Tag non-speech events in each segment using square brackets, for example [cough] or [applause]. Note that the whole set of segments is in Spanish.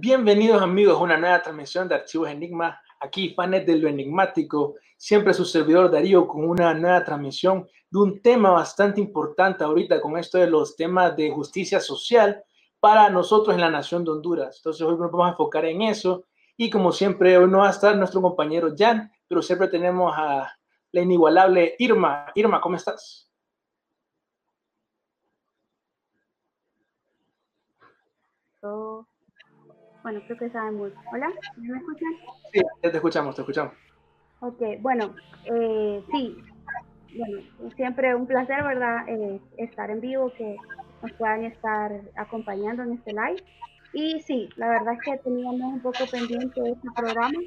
Bienvenidos amigos a una nueva transmisión de Archivos Enigma. Aquí, fans de lo enigmático, siempre su servidor Darío con una nueva transmisión de un tema bastante importante ahorita con esto de los temas de justicia social para nosotros en la nación de Honduras. Entonces hoy nos vamos a enfocar en eso y como siempre hoy no va a estar nuestro compañero Jan, pero siempre tenemos a la inigualable Irma. Irma, ¿cómo estás? Bueno, creo que sabemos. Hola, ¿me escuchan? Sí, ya te escuchamos, te escuchamos. Ok, bueno, eh, sí, bueno, siempre un placer, ¿verdad? Eh, estar en vivo, que nos puedan estar acompañando en este live. Y sí, la verdad es que teníamos un poco pendiente de este programa.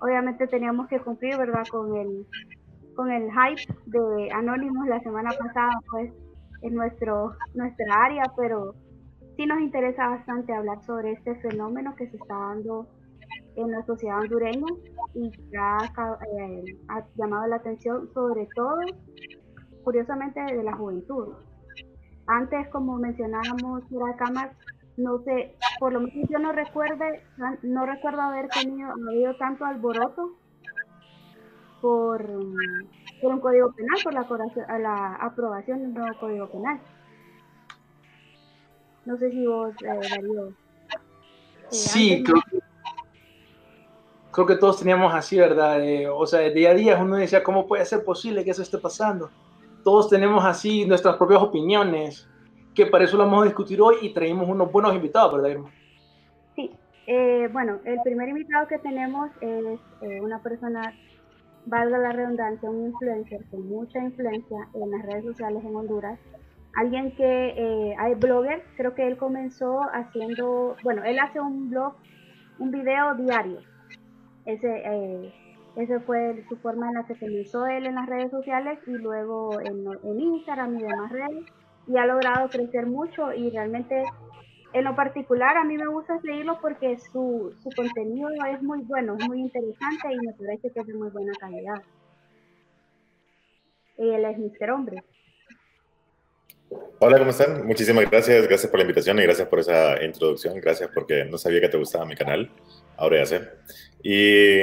Obviamente teníamos que cumplir, ¿verdad? Con el, con el hype de Anónimos la semana pasada, pues, en nuestro, nuestra área, pero sí nos interesa bastante hablar sobre este fenómeno que se está dando en la sociedad hondureña y que eh, ha, llamado la atención sobre todo, curiosamente, de la juventud. Antes, como mencionábamos, cámara, no sé, por lo menos yo no recuerde, no recuerdo haber tenido, habido tanto alboroto por, por un código penal, por la, la aprobación de un nuevo código penal. No sé si vos, eh, Darío. Eh, sí, creo que, creo que todos teníamos así, ¿verdad? Eh, o sea, de día a día uno decía, ¿cómo puede ser posible que eso esté pasando? Todos tenemos así nuestras propias opiniones, que para eso lo vamos a discutir hoy y traemos unos buenos invitados, ¿verdad, Irma? Sí, bueno, el primer invitado que tenemos es una persona, valga la redundancia, un influencer con mucha influencia en las redes sociales en Honduras alguien que eh, hay blogger, creo que él comenzó haciendo, bueno, él hace un blog, un video diario. Ese, eh, ese fue su forma en la que comenzó él en las redes sociales y luego en, en Instagram y demás redes. Y ha logrado crecer mucho y realmente en lo particular a mí me gusta seguirlo porque su, su contenido es muy bueno, es muy interesante y me parece que es de muy buena calidad. Él es Mr. Hombre. Hola, ¿cómo están? Muchísimas gracias, gracias por la invitación y gracias por esa introducción. Gracias porque no sabía que te gustaba mi canal, ahora ya sé. Y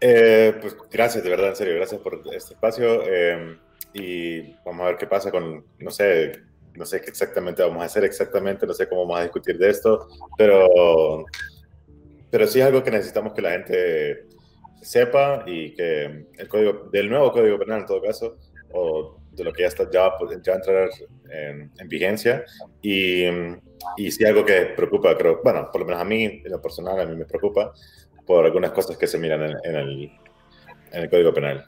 eh, pues gracias, de verdad, en serio, gracias por este espacio. Eh, y vamos a ver qué pasa con, no sé, no sé qué exactamente vamos a hacer exactamente, no sé cómo vamos a discutir de esto, pero, pero sí es algo que necesitamos que la gente sepa y que el código, del nuevo código penal en todo caso, o de lo que ya, está, ya, ya entrar en, en, vigencia. Y, y sí algo que preocupa, creo, bueno, por lo menos a mí, en lo personal, a mí me preocupa por algunas cosas que se miran en, en el, en el Código Penal.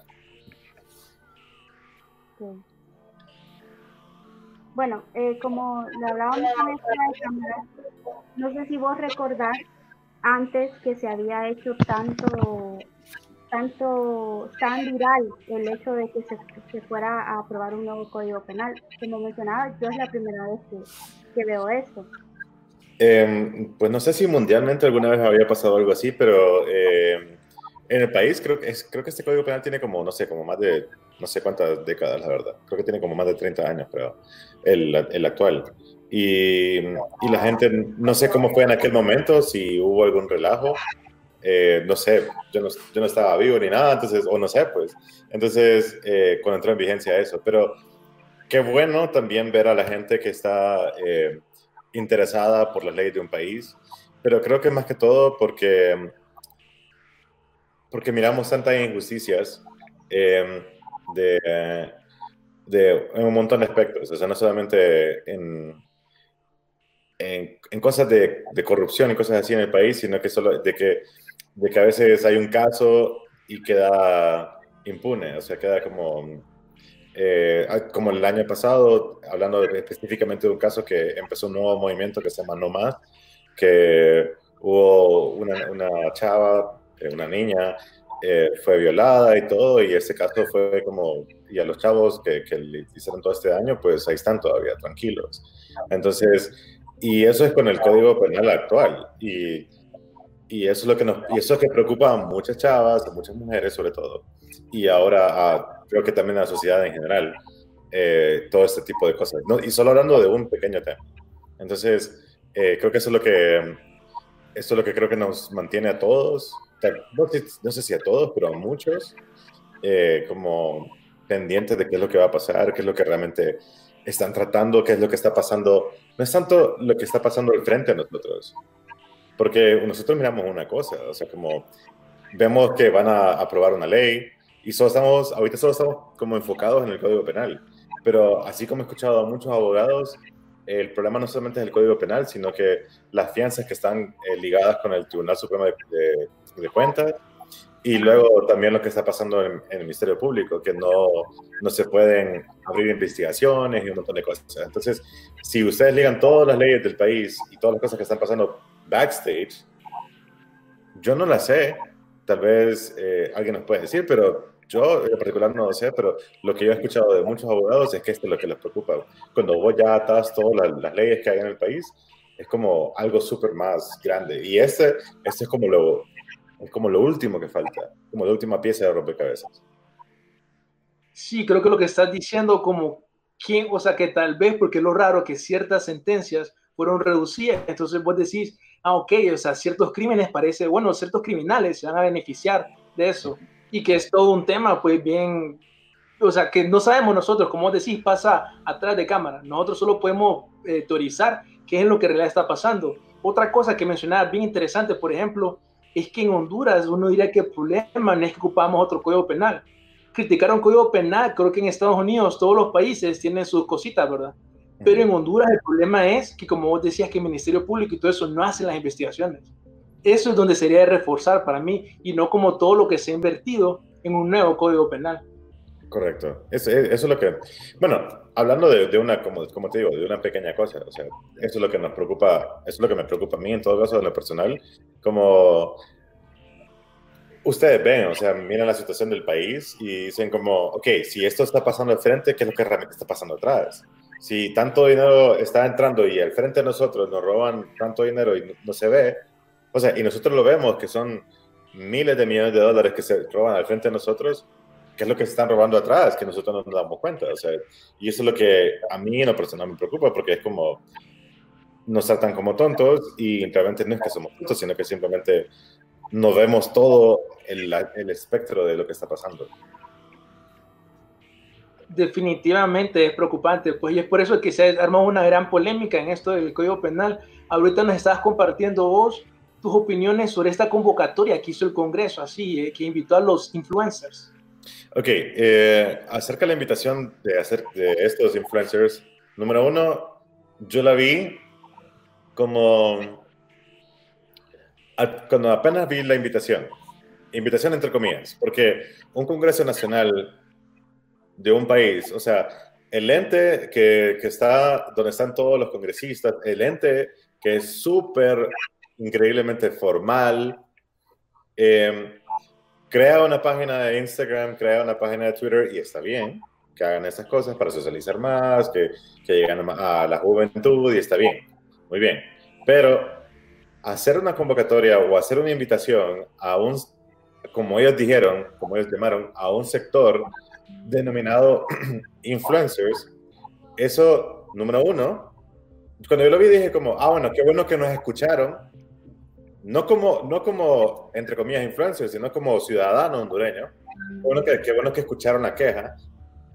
Bueno, eh, como le hablábamos en esta no sé si vos recordás antes que se había hecho tanto tanto tan viral el hecho de que se, fuera a aprobar un nuevo código penal. Como mencionaba, yo es la primera vez que, veo esto. Em, pues no sé si mundialmente alguna vez había pasado algo así, pero em, en el país creo, es, creo que este código penal tiene como, no sé, como más de, no sé cuántas décadas, la verdad. Creo que tiene como más de 30 años, pero el, el actual. Y, y la gente, no sé cómo fue en aquel momento, si hubo algún relajo, eh, no sé, yo no, yo no, estaba vivo ni nada, entonces, o no sé, pues, entonces, eh, cuando entró en vigencia eso, pero qué bueno también ver a la gente que está eh, interesada por las leyes de un país, pero creo que más que todo porque, porque miramos tantas injusticias de, de, en un montón de aspectos, o sea, no solamente en, en, en, cosas de, de, corrupción y cosas así en el país, sino que solo de que de que a veces hay un caso y queda impune, o sea, queda como eh, como el año pasado, hablando específicamente de un caso que empezó un nuevo movimiento que se llama No Más, que hubo una, una chava, eh, una niña, eh, fue violada y todo, y ese caso fue como, y a los chavos que, que le hicieron todo este daño, pues ahí están todavía, tranquilos. Entonces, y eso es con el Código Penal actual, y, y eso es lo que nos, y eso es que preocupa a muchas chavas, a muchas mujeres sobre todo, y ahora creo que también a la sociedad en general, eh, todo este tipo de cosas, ¿no? y solo hablando de un pequeño tema. Entonces, eh, creo que eso es lo que, eso es lo que creo que nos mantiene a todos no sé si a todos, pero a muchos, eh, como pendientes de qué es lo que va a pasar, qué es lo que realmente están tratando, qué es lo que está pasando. No es tanto lo que está pasando al frente a nosotros, porque nosotros miramos una cosa, o sea, como vemos que van a aprobar una ley y solo estamos, ahorita solo estamos como enfocados en el Código Penal, pero así como he escuchado a muchos abogados, el problema no solamente es el Código Penal, sino que las fianzas que están eh, ligadas con el Tribunal Supremo de, de cuentas. Y luego también lo que está pasando en, el Ministerio Público, que no, no se pueden abrir investigaciones y un montón de cosas. Entonces, si ustedes ligan todas las leyes del país y todas las cosas que están pasando backstage, yo no las sé. Tal vez eh, alguien nos puede decir, pero yo en particular no lo sé, pero lo que yo he escuchado de muchos abogados es que esto es lo que les preocupa. Cuando vos ya atas todas las, las leyes que hay en el país, es como algo súper más grande. Y este, este es como lo, es como lo último que falta, como la última pieza de rompecabezas. Sí, creo que lo que estás diciendo como quién, o sea, que tal vez, porque lo raro que ciertas sentencias fueron reducidas, entonces vos decís, ah, ok, o sea, ciertos crímenes parece, bueno, ciertos criminales se van a beneficiar de eso, y que es todo un tema, pues bien, o sea, que no sabemos nosotros, como decís, pasa atrás de cámara, nosotros solo podemos eh, teorizar qué es lo que en realidad está pasando. Otra cosa que mencionaba bien interesante, por ejemplo, es que en Honduras uno diría que el problema no es que ocupamos otro código penal. Criticar un código penal, creo que en Estados Unidos todos los países tienen sus cositas, ¿verdad? Pero en Honduras el problema es que, como vos decías, que el Ministerio Público y todo eso no hacen las investigaciones. Eso es donde sería de reforzar para mí y no como todo lo que se ha invertido en un nuevo código penal. Correcto. Eso, es lo que... Bueno, hablando de, una, como, como, te digo, de una pequeña cosa, o sea, eso es lo que nos preocupa, eso es lo que me preocupa a mí en todo caso de lo personal, como ustedes ven, o sea, miran la situación del país y dicen como, ok, si esto está pasando al frente, ¿qué es lo que realmente está pasando atrás? Si tanto dinero está entrando y al frente de nosotros nos roban tanto dinero y no se ve, o sea, y nosotros lo vemos que son miles de millones de dólares que se roban al frente de nosotros, qué es lo que se están robando atrás, que nosotros no nos damos cuenta. O sea, y eso es lo que a mí en lo personal me preocupa, porque es como, nos tratan como tontos y realmente no es que somos tontos, sino que simplemente no vemos todo el espectro de lo que está pasando. Definitivamente es preocupante, pues y es por eso que se ha armado una gran polémica en esto del Código Penal. Ahorita nos estás compartiendo vos tus opiniones sobre esta convocatoria que hizo el Congreso, así, eh, que invitó a los influencers. Ok, eh, acerca de la invitación de hacer de estos influencers, número uno, yo la vi como cuando apenas vi la invitación, invitación entre comillas, porque un Congreso Nacional de un país, o sea, el ente que, que está donde están todos los congresistas, el ente que es súper increíblemente formal, eh, crea una página de Instagram, crea una página de Twitter y está bien que hagan esas cosas para socializar más, que, que lleguen a la juventud y está bien, muy bien. Pero hacer una convocatoria o hacer una invitación a un, como ellos dijeron, como ellos llamaron, a un sector denominado [clears throat] influencers, eso, número uno, cuando yo lo vi dije como, ah, bueno, qué bueno que nos escucharon no como, no como, entre comillas, influencers, sino como ciudadano hondureño. Bueno qué bueno que escucharon la queja.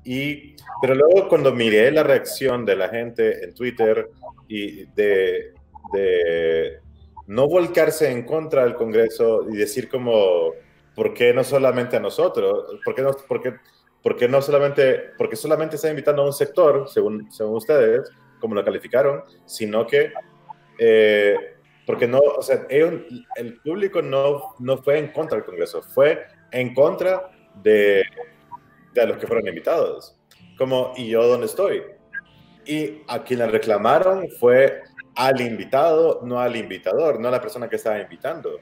Y, pero luego cuando miré la reacción de la gente en Twitter y de, de no volcarse en contra del Congreso y decir como, ¿por qué no solamente a nosotros? ¿Por qué no, por qué, por qué no solamente, porque solamente está invitando a un sector, según, según ustedes, como lo calificaron, sino que eh, porque no, o sea, el público no, no fue en contra del Congreso, fue en contra de, de los que fueron invitados. como, ¿y yo dónde estoy? Y a quien le reclamaron fue al invitado, no al invitador, no a la persona que estaba invitando.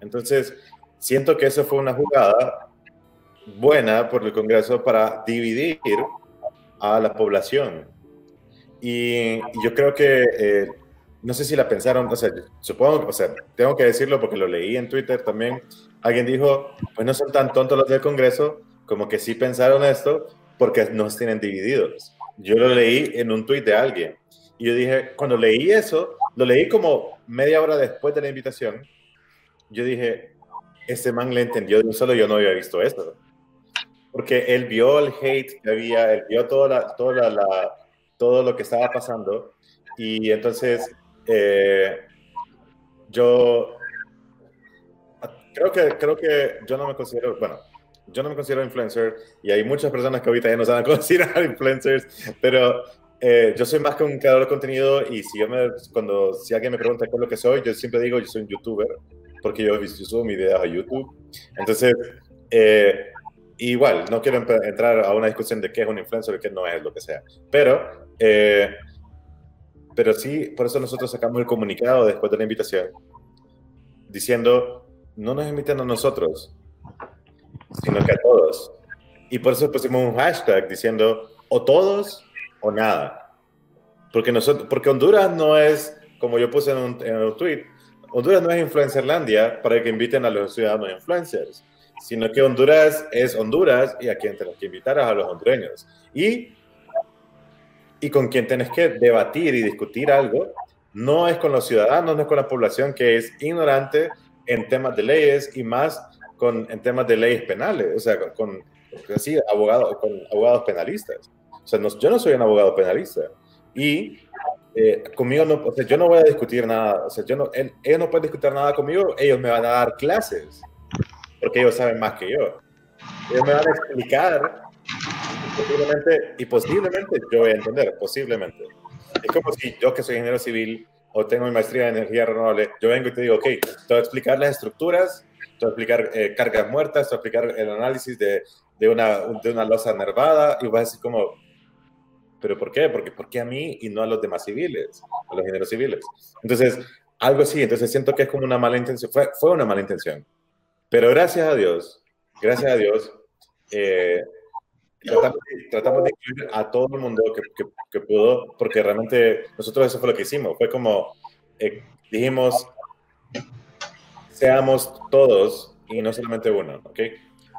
Entonces, siento que eso fue una jugada buena por el Congreso para dividir a la población. Y, yo creo que, eh, no sé si la pensaron, o sea, supongo, o sea, tengo que decirlo porque lo leí en Twitter también. Alguien dijo, pues no son tan tontos los del Congreso, como que sí pensaron esto porque nos tienen divididos. Yo lo leí en un tweet de alguien. Y yo dije, cuando leí eso, lo leí como media hora después de la invitación. Yo dije, ese man le entendió de un solo, yo no había visto esto porque él vio el hate que había, él vio toda la, toda la, todo lo que estaba pasando y entonces eh, yo creo que, creo que yo no me considero, bueno, yo no me considero influencer y hay muchas personas que ahorita ya no saben [laughs] considerar influencers, pero eh, yo soy más que un creador de contenido y si yo me, cuando, si alguien me pregunta qué es lo que soy, yo siempre digo yo soy un youtuber porque yo, yo subo mis videos a YouTube. Entonces, eh, igual, no quiero entrar a una discusión de qué es un influencer y qué no es, lo que sea. Pero, eh, pero sí, por eso nosotros sacamos el comunicado después de la invitación, diciendo, no nos inviten a nosotros, sino que a todos. Y por eso pusimos un hashtag diciendo, o todos o nada. Porque, nosotros, porque Honduras no es, como yo puse en un, en un tweet, Honduras no es Influencerlandia para que inviten a los ciudadanos influencers sino que Honduras es Honduras y a quien tenés que invitar a los hondureños. Y, y con quien tenés que debatir y discutir algo, no es con los ciudadanos, no es con la población que es ignorante en temas de leyes y más con, en temas de leyes penales, o sea, con, así, abogado, con abogados penalistas. O sea, yo no soy un abogado penalista. Y eh, conmigo no, o sea, yo no voy a discutir nada, o sea, yo no, ellos no pueden discutir nada conmigo, ellos me van a dar clases porque ellos saben más que yo. Ellos me van a explicar posiblemente, y posiblemente yo voy a entender, posiblemente. Es como si yo que soy ingeniero civil o tengo mi maestría en energía renovable, yo vengo y te digo, ok, te voy a explicar las estructuras, te voy a explicar eh, cargas muertas, te voy a explicar el análisis de, de, una, de una losa nervada, y vas a decir como, ¿pero por qué? Porque ¿por qué a mí y no a los demás civiles, a los ingenieros civiles? Entonces, algo así, entonces siento que es como una mala intención, fue, fue una mala intención. Pero gracias a Dios, gracias a Dios, eh, tratamos, de incluir a todo el mundo que, que, pudo, porque realmente nosotros eso fue lo que hicimos. Fue como eh, dijimos, seamos todos y no solamente uno, ¿ok?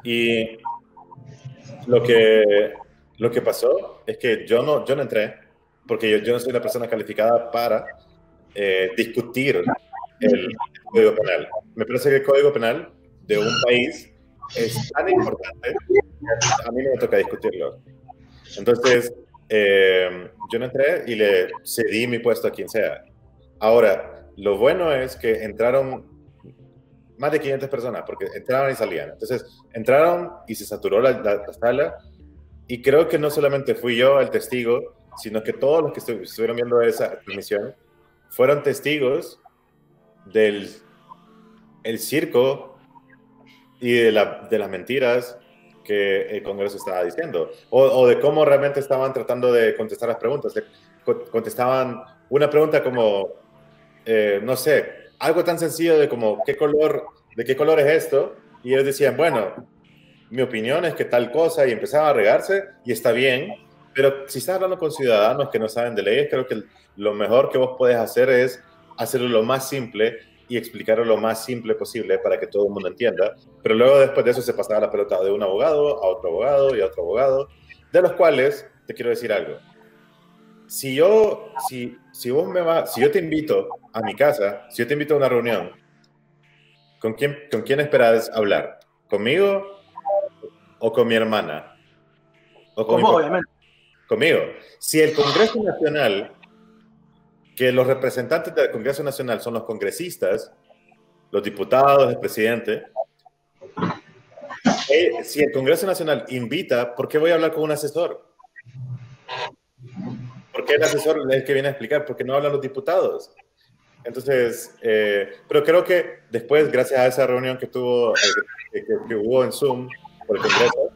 Y lo que, lo que pasó es que yo no, yo no entré, porque yo, yo no soy la persona calificada para eh, discutir el Código Penal. Me parece que el Código Penal de un país es tan importante a mí no me toca discutirlo. Entonces, eh, yo no entré y le cedí mi puesto a quien sea. Ahora, lo bueno es que entraron más de 500 personas, porque entraron y salían. Entonces, entraron y se saturó la, la, sala. Y creo que no solamente fui yo el testigo, sino que todos los que estuvieron viendo esa transmisión fueron testigos del el circo y de, la, de las mentiras que el Congreso estaba diciendo, o, de cómo realmente estaban tratando de contestar las preguntas. contestaban una pregunta como, eh, no sé, algo tan sencillo de como, ¿qué color, ¿de qué color es esto? Y ellos decían, bueno, mi opinión es que tal cosa, y empezaban a regarse, y está bien, pero si estás hablando con ciudadanos que no saben de leyes, creo que lo mejor que vos puedes hacer es hacerlo lo más simple y explicarlo lo más simple posible para que todo el mundo entienda. Pero luego después de eso se pasaba la pelota de un abogado a otro abogado y a otro abogado, de los cuales te quiero decir algo. Si yo, si, si vos me va, si yo te invito a mi casa, si yo te invito a una reunión, ¿con quién, con quién esperas hablar? ¿Conmigo o con mi hermana? ¿O con obviamente. Conmigo. Si el Congreso Nacional que los representantes del Congreso Nacional son los congresistas, los diputados, el presidente. Eh, si el Congreso Nacional invita, ¿por qué voy a hablar con un asesor? ¿Por qué el asesor es el que viene a explicar? ¿Por qué no hablan los diputados? Entonces, eh, pero creo que después, gracias a esa reunión que tuvo, eh, que, hubo en Zoom por el Congreso,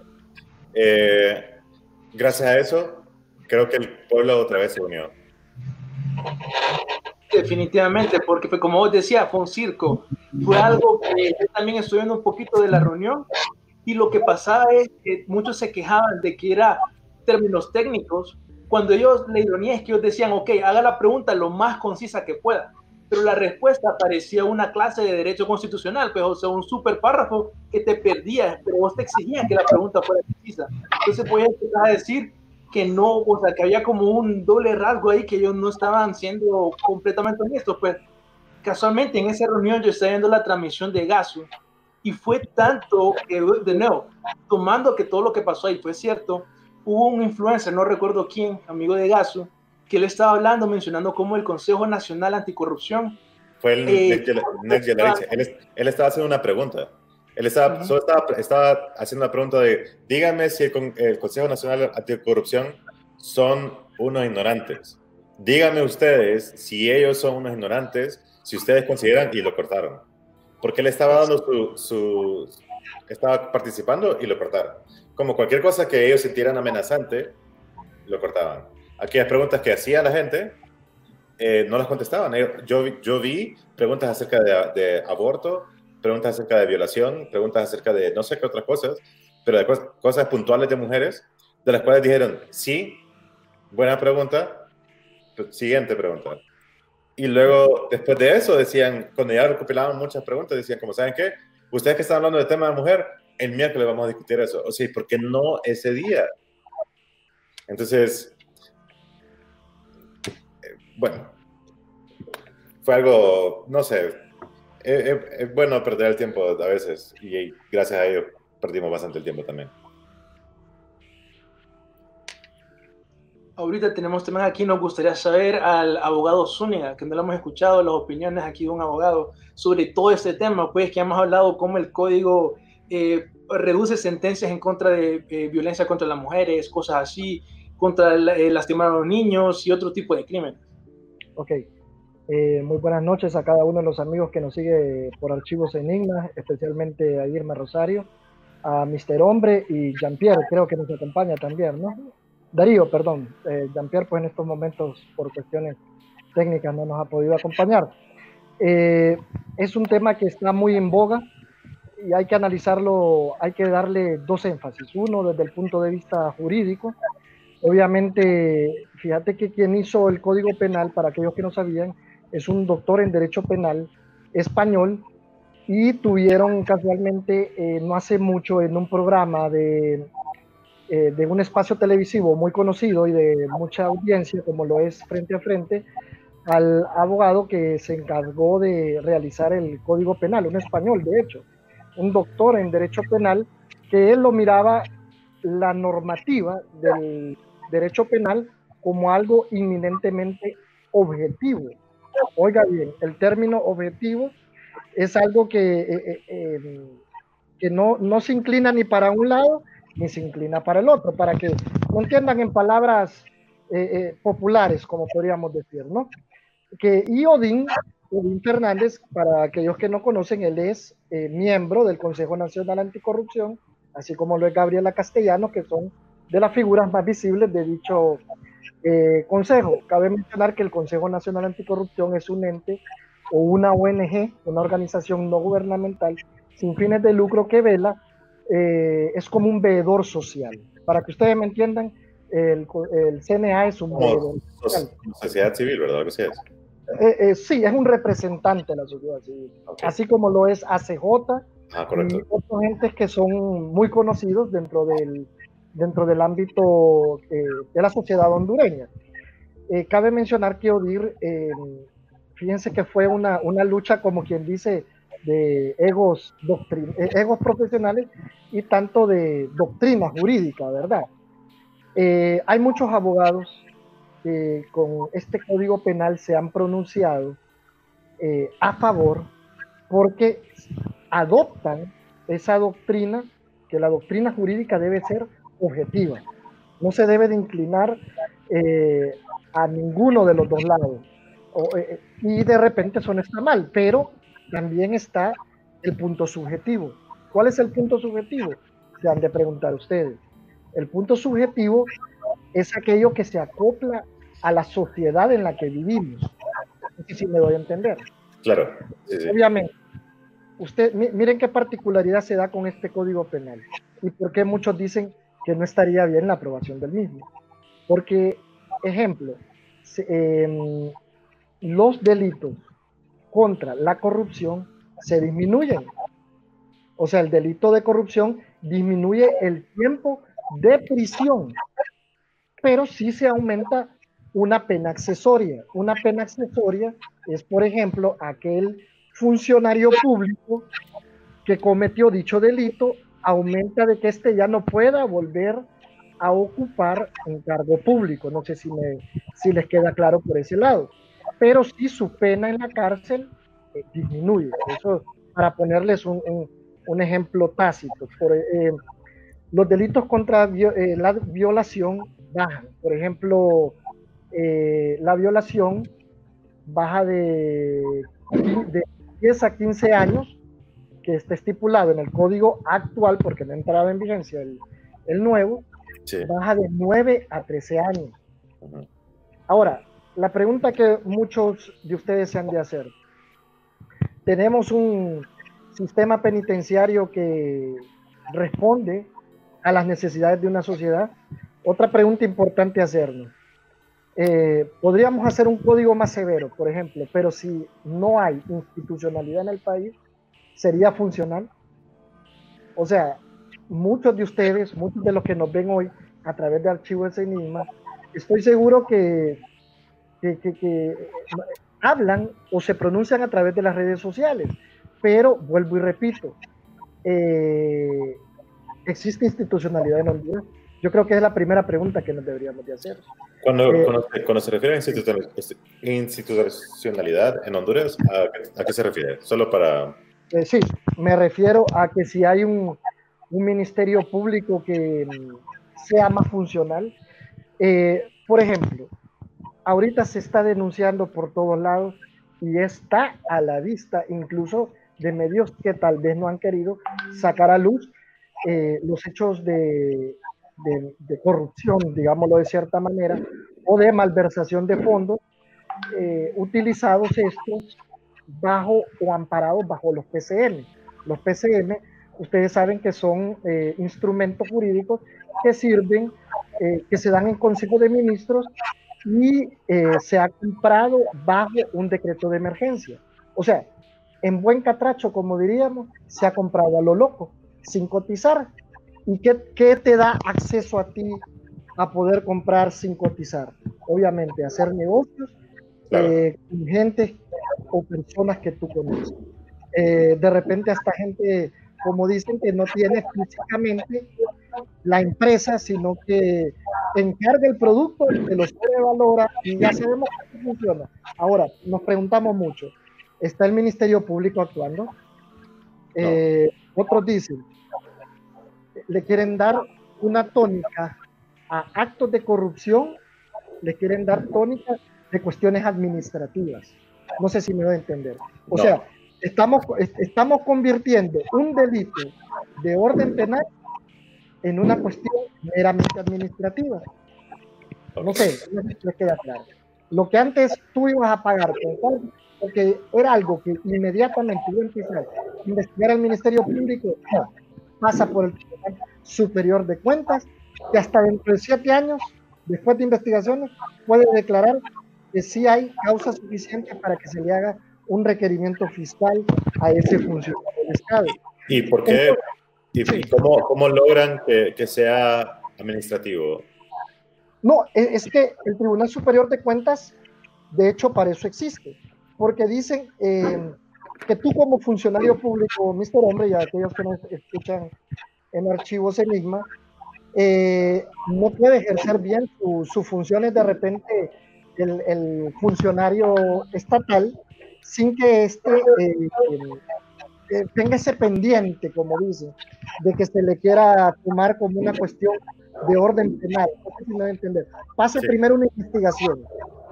gracias a eso, creo que el pueblo otra vez se unió. Definitivamente, porque fue como vos decías, fue un circo. Fue algo que también viendo un poquito de la reunión y lo que pasaba es que muchos se quejaban de que era términos técnicos, cuando ellos, la ironía es que ellos decían, ok, haga la pregunta lo más concisa que pueda, pero la respuesta parecía una clase de derecho constitucional, pues, o sea, un super párrafo que te perdía, pero vos te exigían que la pregunta fuera concisa. Entonces, voy a decir que no, o sea, que había como un doble rasgo ahí que ellos no estaban siendo completamente honestos, pues casualmente en esa reunión yo estaba viendo la transmisión de Gaso y fue tanto que, de nuevo, tomando que todo lo que pasó ahí fue cierto, hubo un influencer, no recuerdo quién, amigo de Gaso, que le estaba hablando, mencionando cómo el Consejo Nacional Anticorrupción. Fue el eh, Next Generation. Él, él, estaba haciendo una pregunta. Él estaba, solo estaba, estaba, haciendo una pregunta de, dígame si el, el, Consejo Nacional Anticorrupción son unos ignorantes. Díganme ustedes si ellos son unos ignorantes, si ustedes consideran, y lo cortaron. Porque él estaba dando su, su estaba participando y lo cortaron. Como cualquier cosa que ellos sintieran amenazante, lo cortaban. Aquellas preguntas que hacía la gente, eh, no las contestaban. Yo, yo vi preguntas acerca de, de, aborto, preguntas acerca de violación, preguntas acerca de no sé qué otras cosas, pero de cosas puntuales de mujeres, de las cuales dijeron, sí, buena pregunta, siguiente pregunta. Y luego, después de eso, decían, cuando ya recopilaban muchas preguntas, decían, como saben qué, ustedes que están hablando del tema de mujer, el miércoles vamos a discutir eso. O sea, ¿por qué no ese día? Entonces, eh, bueno, fue algo, no sé, es, bueno perder el tiempo a veces y gracias a ello perdimos bastante el tiempo también. Ahorita tenemos temas aquí, nos gustaría saber al abogado Zúñiga, que no lo hemos escuchado, las opiniones aquí de un abogado sobre todo este tema, pues que hemos hablado cómo el código eh, reduce sentencias en contra de eh, violencia contra las mujeres, cosas así, contra eh, lastimar a los niños y otro tipo de crímenes. Ok, eh, muy buenas noches a cada uno de los amigos que nos sigue por Archivos Enigmas, especialmente a Irma Rosario, a Mr. Hombre y Jean-Pierre, creo que nos acompaña también, ¿no? Darío, perdón. Eh, Jean-Pierre, pues en estos momentos, por cuestiones técnicas, no nos ha podido acompañar. Eh, es un tema que está muy en boga y hay que analizarlo, hay que darle dos énfasis. Uno, desde el punto de vista jurídico. Obviamente, fíjate que quien hizo el Código Penal, para aquellos que no sabían, es un doctor en Derecho Penal español y tuvieron casualmente eh, no hace mucho en un programa de, eh, de un espacio televisivo muy conocido y de mucha audiencia como lo es Frente a Frente al abogado que se encargó de realizar el Código Penal, un español de hecho, un doctor en Derecho Penal, que él lo miraba la normativa del derecho penal como algo inminentemente objetivo, Oiga bien, el término objetivo es algo que, eh, eh, em, que no, no se inclina ni para un lado ni se inclina para el otro, para que no entiendan en palabras eh, populares, como podríamos decir, ¿no? Que y Odín, Odín Fernández, para aquellos que no conocen, él es miembro del Consejo Nacional Anticorrupción, así como lo es Gabriela Castellano, que son de las figuras más visibles de dicho eh, consejo, cabe mencionar que el Consejo Nacional Anticorrupción es un ente o una ONG, una organización no gubernamental sin fines de lucro que vela, eh, es como un veedor social. Para que ustedes me entiendan, el, el CNA es un veedor social. Sociedad civil, ¿verdad? ¿Qué es? Eh, sí, es un representante de la sociedad civil, así como lo es ACJ ah, y otros entes que son muy conocidos dentro del dentro del ámbito eh, de la sociedad hondureña. Eh, cabe mencionar que ODIR, eh, fíjense que fue una, una, lucha, como quien dice, de egos, egos profesionales y tanto de doctrina jurídica, ¿verdad? hay muchos abogados que con este código penal se han pronunciado a favor porque adoptan esa doctrina, que la doctrina jurídica debe ser objetiva. No se debe de inclinar eh, a ninguno de los dos lados. Eh, y de repente eso no está mal, pero también está el punto subjetivo. ¿Cuál es el punto subjetivo? Se han de preguntar ustedes. El punto subjetivo es aquello que se acopla a la sociedad en la que vivimos. No sé si me doy a entender. Claro. Obviamente. Usted, miren qué particularidad se da con este código penal y por qué muchos dicen que no estaría bien la aprobación del mismo. Porque, ejemplo, em, los delitos contra la corrupción se disminuyen. O sea, el delito de corrupción disminuye el tiempo de prisión, pero sí se aumenta una pena accesoria. Una pena accesoria es, por ejemplo, aquel funcionario público que cometió dicho delito, aumenta de que éste ya no pueda volver a ocupar un cargo público. No sé si, me, si les queda claro por ese lado. Pero sí su pena en la cárcel eh, disminuye. Eso para ponerles un, un, ejemplo tácito. Eh, los delitos contra eh, la violación bajan. Por ejemplo, la violación baja de, de 10 a 15 años, que está estipulado en el código actual, porque no ha entrado en vigencia el, el nuevo, baja de 9 a 13 años. Ahora, la pregunta que muchos de ustedes se han de hacer, tenemos un sistema penitenciario que responde a las necesidades de una sociedad. Otra pregunta importante hacernos. Eh, podríamos hacer un código más severo, por ejemplo, pero si no hay institucionalidad en el país, ¿sería funcional? O sea, muchos de ustedes, muchos de los que nos ven hoy a través de archivos de Enigma, estoy seguro que, que, que hablan o se pronuncian a través de las redes sociales. Pero, vuelvo y repito, eh, ¿existe institucionalidad en Honduras? Yo creo que es la primera pregunta que nos deberíamos de hacer. Cuando, eh, cuando, se refiere a institucionalidad en Honduras, ¿a, qué se refiere? Solo para... Eh, sí, me refiero a que si hay un, un ministerio público que sea más funcional. por ejemplo, ahorita se está denunciando por todos lados y está a la vista incluso de medios que tal vez no han querido sacar a luz eh, los hechos de, de, corrupción, digámoslo de cierta manera, o de malversación de fondos, eh, utilizados estos bajo o amparados bajo los PCM. Los PCM, ustedes saben que son eh, instrumentos jurídicos que sirven, que se dan en Consejo de Ministros y eh, se ha comprado bajo un decreto de emergencia. O sea, en buen catracho, como diríamos, se ha comprado a lo loco, sin cotizar. ¿Y qué, qué te da acceso a ti a poder comprar sin cotizar? Obviamente, hacer negocios eh, con gente o personas que tú conoces. Eh, de repente, hasta gente, como dicen, que no tiene físicamente la empresa, sino que encarga el producto, que lo sobrevalora y ya sabemos cómo funciona. Ahora, nos preguntamos mucho, ¿está el Ministerio Público actuando? Eh, otros dicen, le quieren dar una tónica a actos de corrupción, le quieren dar tónica de cuestiones administrativas. No sé si me voy a entender. O sea, estamos, estamos convirtiendo un delito de orden penal en una cuestión meramente administrativa. No sé, no sé si les queda claro. Lo que antes tú ibas a pagar porque era algo que inmediatamente iba a empezar a investigar al Ministerio Público, pasa por el Tribunal Superior de Cuentas, que hasta dentro de siete años, después de investigaciones, puede declarar que sí hay causa suficiente para que se le haga un requerimiento fiscal a ese funcionario del Estado. ¿Y por qué? ¿Y, cómo, cómo, logran que, que, sea administrativo? No, e, es que el Tribunal Superior de Cuentas, de hecho, para eso existe. Porque dicen eh, que tú como funcionario público, Mr. Hombre, y aquellos que nos escuchan en archivos Enigma, eh, no puede ejercer bien sus funciones de repente el, el, funcionario estatal sin que este eh, tenga ese pendiente, como dicen, de que se le quiera tomar como una cuestión de orden penal. No sé entender. Pase primero una investigación.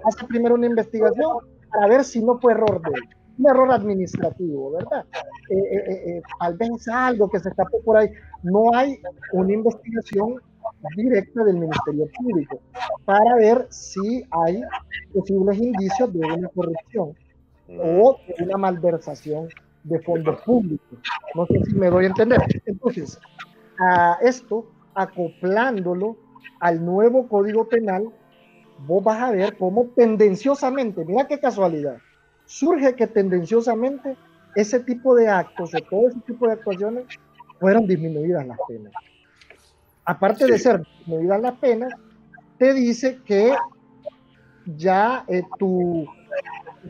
Pase primero una investigación para ver si no fue error de un error administrativo, ¿verdad? Eh, eh, eh, tal vez algo que se escapó por ahí. No hay una investigación directa del Ministerio Público para ver si hay posibles indicios de una corrupción o de una malversación de fondos públicos. No sé si me doy a entender. Entonces, a esto, acoplándolo al nuevo Código Penal, vos vas a ver cómo tendenciosamente, mira qué casualidad, surge que tendenciosamente ese tipo de actos o todo ese tipo de actuaciones fueron disminuidas las penas. Aparte de ser disminuidas las penas, te dice que ya eh, tu,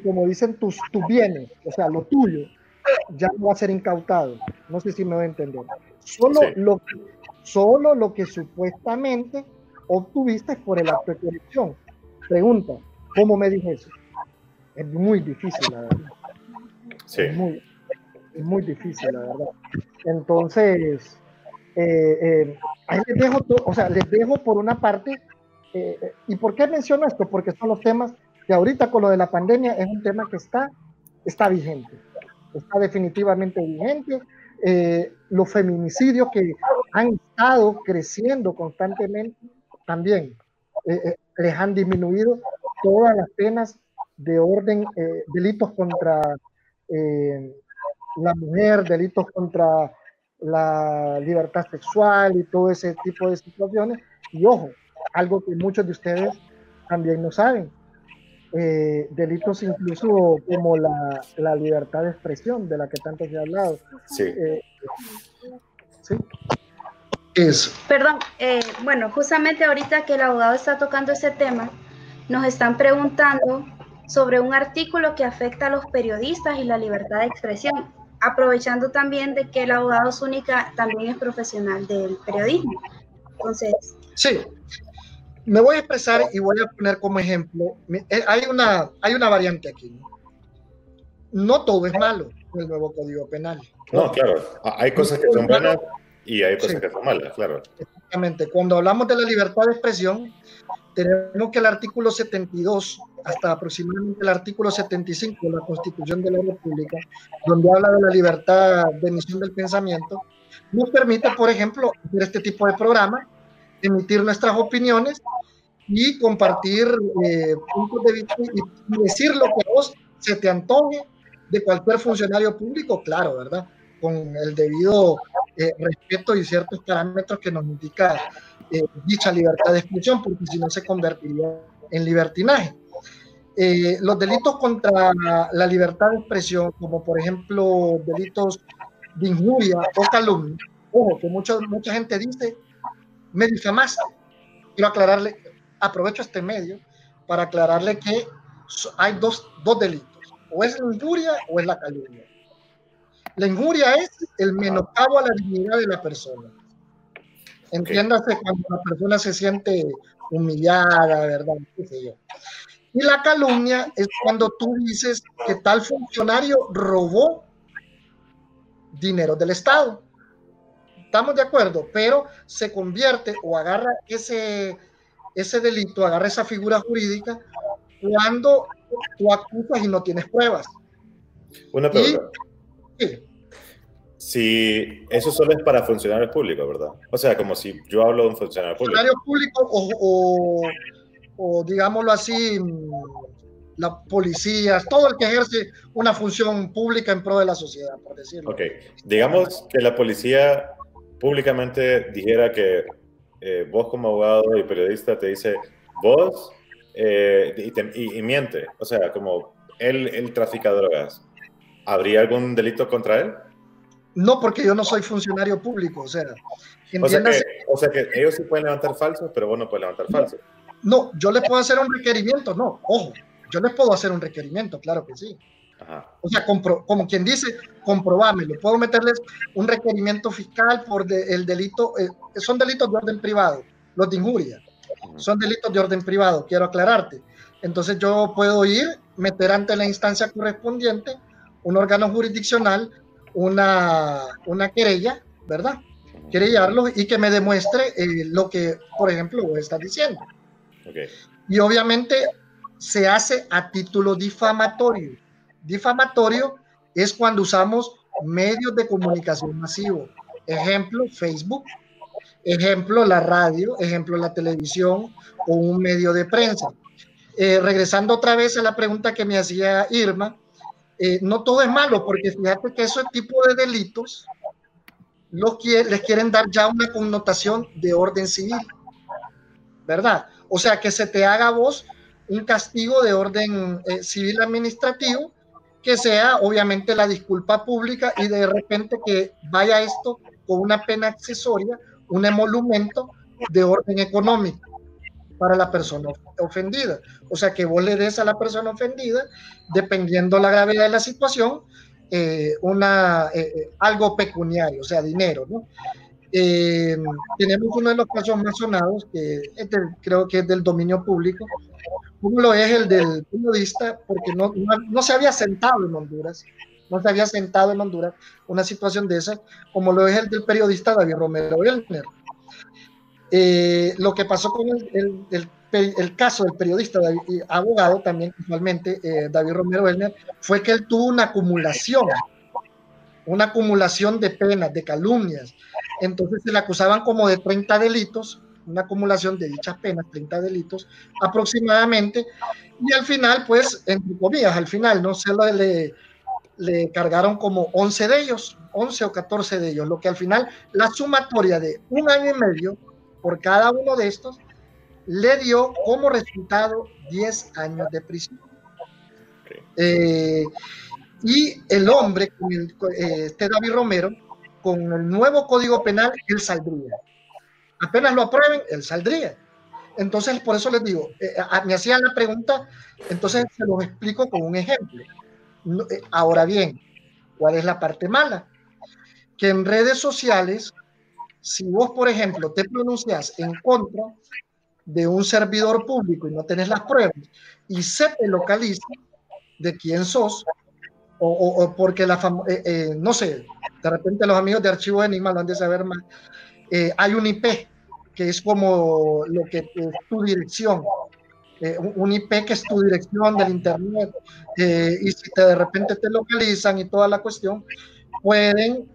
como dicen, tus, tus bienes, o sea, lo tuyo, ya no va a ser incautado. No sé si me voy a entender. Solo, lo, que, solo lo que supuestamente obtuviste por el acto de corrupción. Pregunta, ¿cómo me dije eso? Es muy difícil, la verdad. Sí. Es muy, es muy difícil, la verdad. Entonces, eh, eh, ahí les dejo, o sea, les dejo por una parte, eh, ¿y por qué menciono esto? Porque son los temas que ahorita con lo de la pandemia es un tema que está, está vigente, está definitivamente vigente. los feminicidios que han estado creciendo constantemente también les han disminuido todas las penas de orden, delitos contra la mujer, delitos contra la libertad sexual y todo ese tipo de situaciones. Y ojo, algo que muchos de ustedes también no saben, eh, delitos incluso como la, la, libertad de expresión, de la que tanto se ha hablado. Sí. Eh, sí. Eso. Perdón, eh, bueno, justamente ahorita que el abogado está tocando ese tema, nos están preguntando sobre un artículo que afecta a los periodistas y la libertad de expresión aprovechando también de que el abogado Zúñiga también es profesional del periodismo. Entonces. Sí, me voy a expresar y voy a poner como ejemplo, eh, hay una, hay una variante aquí. No, todo es malo en el nuevo Código Penal. No, claro, hay cosas que son buenas y hay cosas que son malas, claro. Exactamente, cuando hablamos de la libertad de expresión, tenemos que el artículo 72 hasta aproximadamente el artículo 75 de la Constitución de la República, donde habla de la libertad de emisión del pensamiento, nos permite, por ejemplo, hacer este tipo de programa, emitir nuestras opiniones y compartir eh, puntos de vista y decir lo que a vos se te antoje de cualquier funcionario público, claro, ¿verdad? Con el debido eh, respeto y ciertos parámetros que nos indica eh, dicha libertad de expresión, porque si no se convertiría en libertinaje. Eh, los delitos contra la libertad de expresión, como por ejemplo delitos de injuria o calumnia, ojo, que mucha, mucha gente dice, me difamaste. Quiero aclararle, aprovecho este medio para aclararle que hay dos, dos delitos, o es la injuria o es la calumnia. La injuria es el menoscabo a la dignidad de la persona. Entiéndase cuando la persona se siente humillada, ¿verdad? ¿Qué sé yo? Y la calumnia es cuando tú dices que tal funcionario robó dinero del Estado. Estamos de acuerdo, pero se convierte o agarra ese, ese delito, agarra esa figura jurídica cuando tú acusas y no tienes pruebas. Una pregunta. sí. Si eso solo es para funcionarios públicos, ¿verdad? O sea, como si yo hablo de un funcionario público. Funcionario público o o digámoslo así, las policías, todo el que ejerce una función pública en pro de la sociedad, por decirlo. Ok, digamos que la policía públicamente dijera que eh, vos como abogado y periodista te dice, vos, eh, y, miente, o sea, como él, él trafica drogas, ¿habría algún delito contra él? No, porque yo no soy funcionario público, o sea, o sea, que, o sea que ellos sí pueden levantar falsos, pero vos no puedes levantar falsos. No, yo le puedo hacer un requerimiento, no, ojo, yo les puedo hacer un requerimiento, claro que sí. O sea, como quien dice, comprobámelo. Puedo meterles un requerimiento fiscal por el delito, eh, son delitos de orden privado, los de injuria, son delitos de orden privado, quiero aclararte. Entonces yo puedo ir, meter ante la instancia correspondiente, un órgano jurisdiccional, una, una querella, ¿verdad? Querellarlo y que me demuestre eh, lo que, por ejemplo, vos estás diciendo. Y obviamente se hace a título difamatorio. Difamatorio es cuando usamos medios de comunicación masivo. Ejemplo, Facebook. Ejemplo, la radio, ejemplo, la televisión o un medio de prensa. Eh, regresando otra vez a la pregunta que me hacía Irma, eh, no todo es malo, porque fíjate que ese tipo de delitos los les quieren dar ya una connotación de orden civil, ¿verdad? O sea, que se te haga vos un castigo de orden eh, civil administrativo, que sea obviamente la disculpa pública y de repente que vaya esto con una pena accesoria, un emolumento de orden económico para la persona ofendida. O sea, que vos le des a la persona ofendida, dependiendo la gravedad de la situación, eh, una, eh, algo pecuniario, o sea, dinero, ¿no? Tenemos uno de los casos más sonados, que creo que es del dominio público, uno es el del periodista, porque no, no, se había sentado en Honduras, no se había sentado en Honduras una situación de esa, como lo es el del periodista David Romero Elner. lo que pasó con el, el, el caso del periodista abogado también casualmente eh, David Romero Elner fue que él tuvo una acumulación una acumulación de penas, de calumnias. Entonces se le acusaban como de 30 delitos, una acumulación de dichas penas, 30 delitos aproximadamente, y al final, pues, entre comillas, al final, ¿no? Se le, le cargaron como 11 de ellos, 11 o 14 de ellos, lo que al final, la sumatoria de un año y medio por cada uno de estos, le dio como resultado 10 años de prisión. Eh, y el hombre, eh, este David Romero, con el nuevo código penal, él saldría. Apenas lo aprueben, él saldría. Entonces, por eso les digo, eh, me hacían la pregunta, entonces se los explico con un ejemplo. ahora bien, ¿cuál es la parte mala? Que en redes sociales, si vos, por ejemplo, te pronuncias en contra de un servidor público y no tenés las pruebas y se te localiza de quién sos, o, porque la eh, eh, no sé, de repente los amigos de Archivo Enigma lo han de saber más, eh, hay un IP que es como lo que es tu dirección, un IP que es tu dirección del internet, y si te, de repente te localizan y toda la cuestión, pueden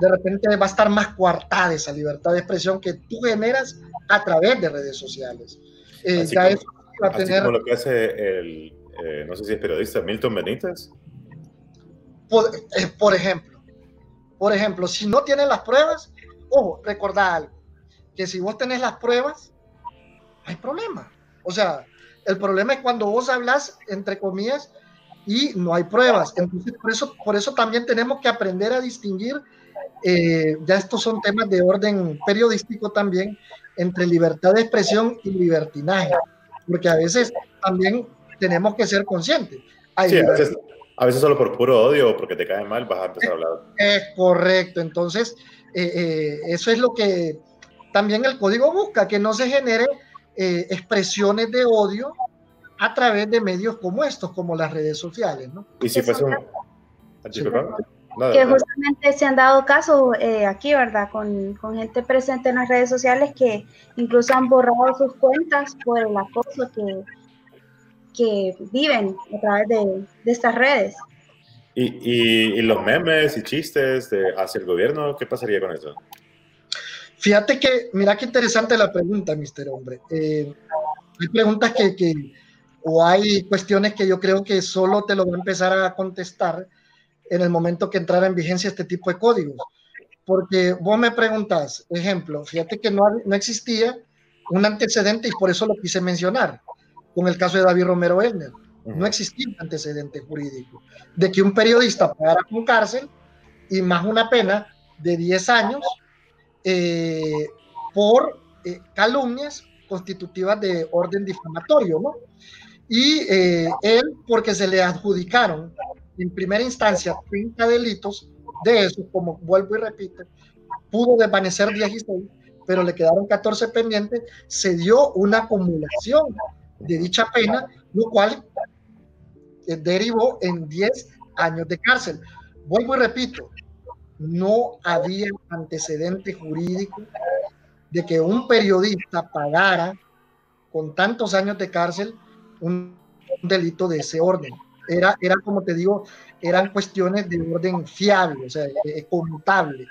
de repente va a estar más coartada esa libertad de expresión que tú generas a través de redes sociales. Eh, ya eso va a tener... como lo que hace el, eh, no sé si es periodista, Milton Benítez. Por, eh, ejemplo, por ejemplo, si no tienes las pruebas, ojo, recordad algo, que si vos tenés las pruebas, hay problema. O sea, el problema es cuando vos hablas, entre comillas, y no hay pruebas. Entonces, por eso, por eso también tenemos que aprender a distinguir eh, ya estos son temas de orden periodístico también, entre libertad de expresión y libertinaje, porque a veces también tenemos que ser conscientes. sí, a veces, solo por puro odio o porque te cae mal vas a empezar a hablar. Es correcto, entonces eh, eh, eso es lo que también el código busca, que no se genere expresiones de odio a través de medios como estos, como las redes sociales. ¿no? Y si fuese un... Sí que justamente se han dado casos eh, aquí, ¿verdad? Con, con, gente presente en las redes sociales que incluso han borrado sus cuentas por el acoso que, que viven a través de, de estas redes. ¿Y, y, y, los memes y chistes de, hacia el gobierno, qué pasaría con eso? Fíjate que, mira qué interesante la pregunta, mister hombre. Eh, hay preguntas que, que, o hay cuestiones que yo creo que solo te lo voy a empezar a contestar en el momento que entrara en vigencia este tipo de códigos. Porque vos me preguntas, ejemplo, fíjate que no, no existía un antecedente y por eso lo quise mencionar, con el caso de David Romero Elner. No existía un antecedente jurídico de que un periodista pagara con cárcel y más una pena de 10 años eh, por eh, calumnias constitutivas de orden difamatorio, ¿no? Y eh, él, porque se le adjudicaron en primera instancia 30 delitos, de esos, como vuelvo y repito, pudo desvanecer 16, pero le quedaron 14 pendientes, se dio una acumulación de dicha pena, lo cual eh, derivó en 10 años de cárcel. Vuelvo y repito, no había antecedente jurídico de que un periodista pagara con tantos años de cárcel un delito de ese orden era, era como te digo, eran cuestiones de orden fiable, o sea, contable.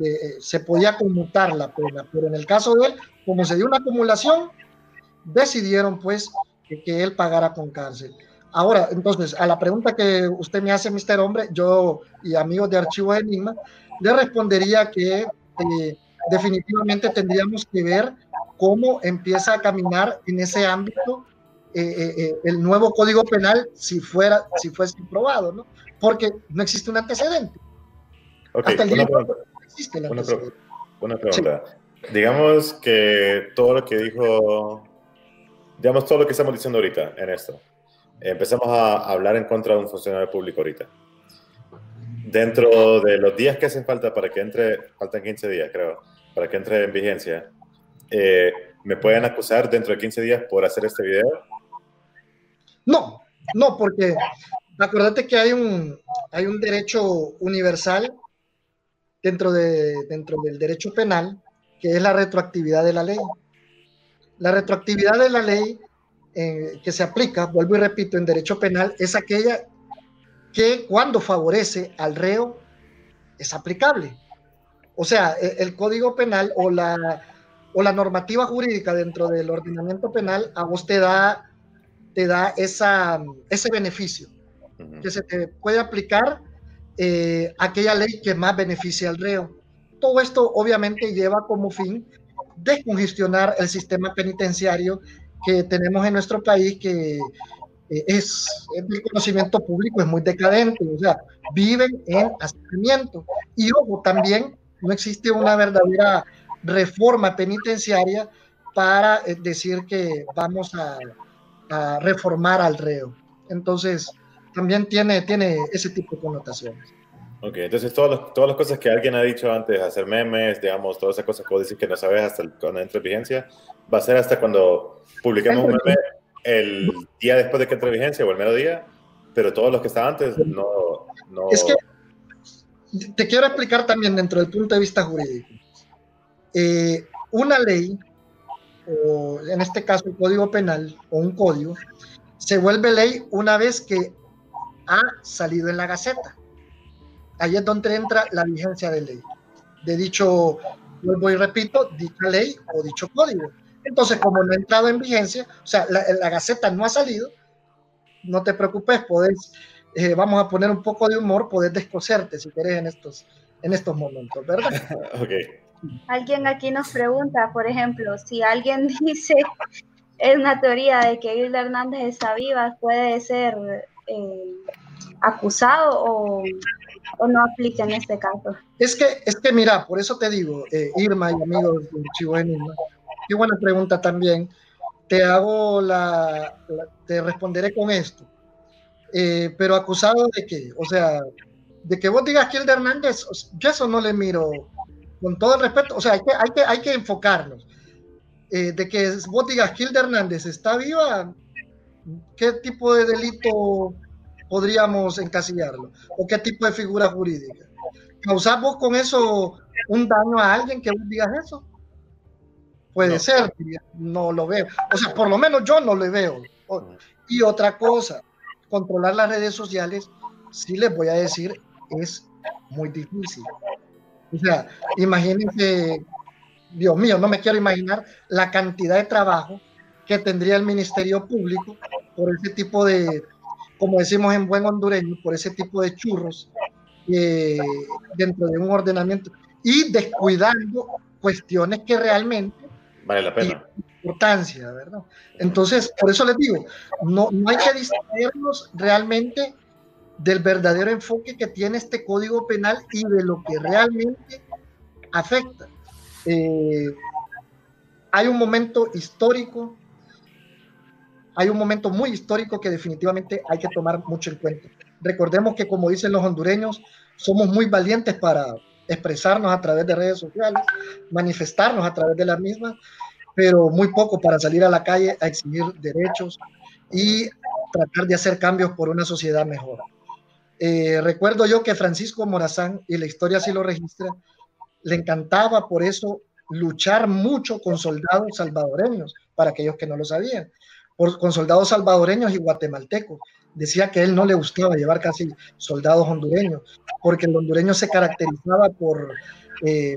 eh, se podía conmutar la pena, pero en el caso de él, como se dio una acumulación, decidieron pues que, él pagara con cárcel. Ahora, entonces, a la pregunta que usted me hace, Mr. Hombre, yo y amigos de Archivo Enigma, le respondería que eh, definitivamente tendríamos que ver cómo empieza a caminar en ese ámbito eh, el nuevo Código Penal si fuera, si fuese aprobado, ¿no? Porque no existe un antecedente. Hasta el día una, pregunta. Digamos que todo lo que dijo, digamos todo lo que estamos diciendo ahorita en esto, empezamos a hablar en contra de un funcionario público ahorita. Dentro de los días que hacen falta para que entre, faltan 15 días creo, para que entre en vigencia, eh, ¿me pueden acusar dentro de 15 días por hacer este video? No, no, porque acuérdate que hay un, hay un derecho universal dentro, de, dentro del derecho penal, que es la retroactividad de la ley. La retroactividad de la ley eh, que se aplica, vuelvo y repito, en derecho penal, es aquella que cuando favorece al reo es aplicable. O sea, e, el, código penal o la, o la normativa jurídica dentro del ordenamiento penal a vos te da, te da esa, ese beneficio, que se te puede aplicar eh, aquella ley que más beneficia al reo. Todo esto obviamente lleva como fin descongestionar el sistema penitenciario que tenemos en nuestro país, que eh, es, el conocimiento público, es muy decadente, o sea, viven en hacinamiento. Y ojo, también no existe una verdadera reforma penitenciaria para eh, decir que vamos a, a reformar al reo. Entonces, también tiene, tiene ese tipo de connotaciones. Ok, entonces todas, todas las cosas que alguien ha dicho antes, hacer memes, digamos, todas esas cosas que vos decís que no sabes hasta cuando entre vigencia, va a ser hasta cuando publiquemos un meme el día después de que entre vigencia o el mero día, pero todos los que estaban antes no, no... Es que te quiero explicar también dentro del punto de vista jurídico. Eh, una ley, o en este caso el código penal o un código, se vuelve ley una vez que ha salido en la Gaceta. Ahí es donde entra la vigencia de ley, de dicho, vuelvo y repito, dicha ley o dicho código. Entonces, como no ha entrado en vigencia, o sea, la, Gaceta no ha salido, no te preocupes, podés, eh, vamos a poner un poco de humor, podés descoserte si querés en estos, en estos momentos, ¿verdad? [laughs] ok. Alguien aquí nos pregunta, por ejemplo, si alguien [laughs] dice, es una teoría de que Hilda Hernández está viva, puede ser eh, acusado o, no aplica en este caso? Es que, es que mira, por eso te digo, eh, Irma y amigos de Chivo Enigma, qué buena pregunta también. Te hago la, te responderé con esto. Eh, pero acusado de qué? O sea, de que vos digas que el de Hernández, yo eso no le miro con todo el respeto, o sea, hay que, hay que, hay que enfocarnos. de que vos digas que de Hernández está viva, ¿qué tipo de delito podríamos encasillarlo? ¿O qué tipo de figura jurídica? ¿Causamos con eso un daño a alguien que vos digas eso? Puede ser, no lo veo. O sea, por lo menos yo no lo veo. Y otra cosa, controlar las redes sociales, sí les voy a decir, es muy difícil. O sea, imagínense, Dios mío, no me quiero imaginar la cantidad de trabajo que tendría el Ministerio Público por ese tipo de, como decimos en buen hondureño, por ese tipo de churros eh, dentro de un ordenamiento y descuidando cuestiones que realmente vale la pena. Importancia, ¿verdad? Entonces, por eso les digo, no, no hay que distraernos realmente del verdadero enfoque que tiene este código penal y de lo que realmente afecta. Eh, hay un momento histórico hay un momento muy histórico que definitivamente hay que tomar mucho en cuenta. Recordemos que, como dicen los hondureños, somos muy valientes para expresarnos a través de redes sociales, manifestarnos a través de las mismas, pero muy poco para salir a la calle a exigir derechos y tratar de hacer cambios por una sociedad mejor. Eh, recuerdo yo que Francisco Morazán, y la historia así lo registra, le encantaba por eso luchar mucho con soldados salvadoreños, para aquellos que no lo sabían con soldados salvadoreños y guatemaltecos. decía que a él no le gustaba llevar casi soldados hondureños, porque el hondureño se caracterizaba por eh,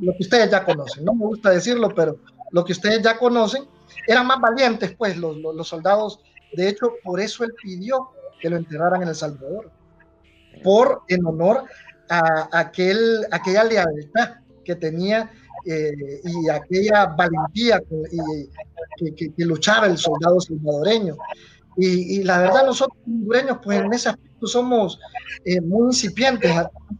lo que ustedes ya conocen. No me gusta decirlo, pero lo que ustedes ya conocen, eran más valientes, pues, los, los, soldados. De hecho, por eso él pidió que lo enterraran en El Salvador, por en honor a, aquel, aquella lealtad que tenía eh, y aquella valentía que, que, luchaba el soldado salvadoreño. Y, la verdad, nosotros hondureños, pues en ese aspecto somos eh, muy incipientes,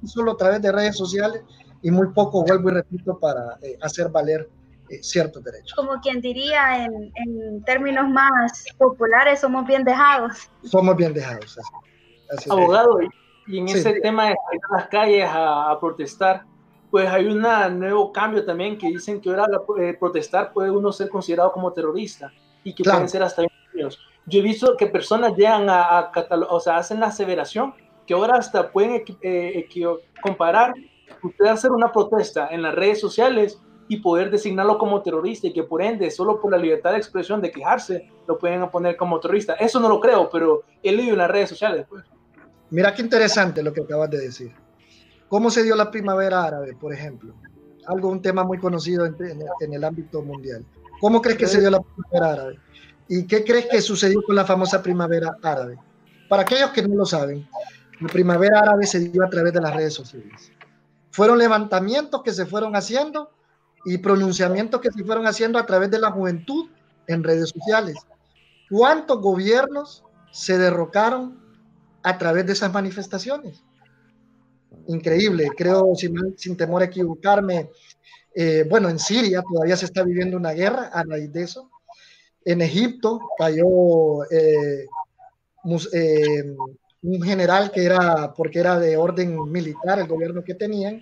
solo a través de redes sociales y muy poco, vuelvo y repito, para eh, hacer valer eh, ciertos derechos. Como quien diría en, en, términos más populares, somos bien dejados. Somos bien dejados. Así, Abogado, y en ese tema de ir a las calles a, protestar, pues hay un nuevo cambio también que dicen que ahora eh, protestar puede uno ser considerado como terrorista y que pueden ser hasta. Yo he visto que personas llegan a, a o sea, hacen la aseveración que ahora hasta pueden eh, comparar usted hacer una protesta en las redes sociales y poder designarlo como terrorista y que por ende, solo por la libertad de expresión de quejarse, lo pueden poner como terrorista. Eso no lo creo, pero he leído en las redes sociales. Pues. Mira qué interesante lo que acabas de decir. ¿Cómo se dio la primavera árabe, por ejemplo? Algo, un tema muy conocido en, en el ámbito mundial. ¿Cómo crees que se dio la primavera árabe? ¿Y qué crees que sucedió con la famosa primavera árabe? Para aquellos que no lo saben, la primavera árabe se dio a través de las redes sociales. Fueron levantamientos que se fueron haciendo y pronunciamientos que se fueron haciendo a través de la juventud en redes sociales. ¿Cuántos gobiernos se derrocaron a través de esas manifestaciones? Increíble, creo, sin, sin temor a equivocarme, eh, bueno, en Siria todavía se está viviendo una guerra a raíz de eso. En Egipto cayó eh, eh, un general que era, porque era de orden militar, el gobierno que tenían,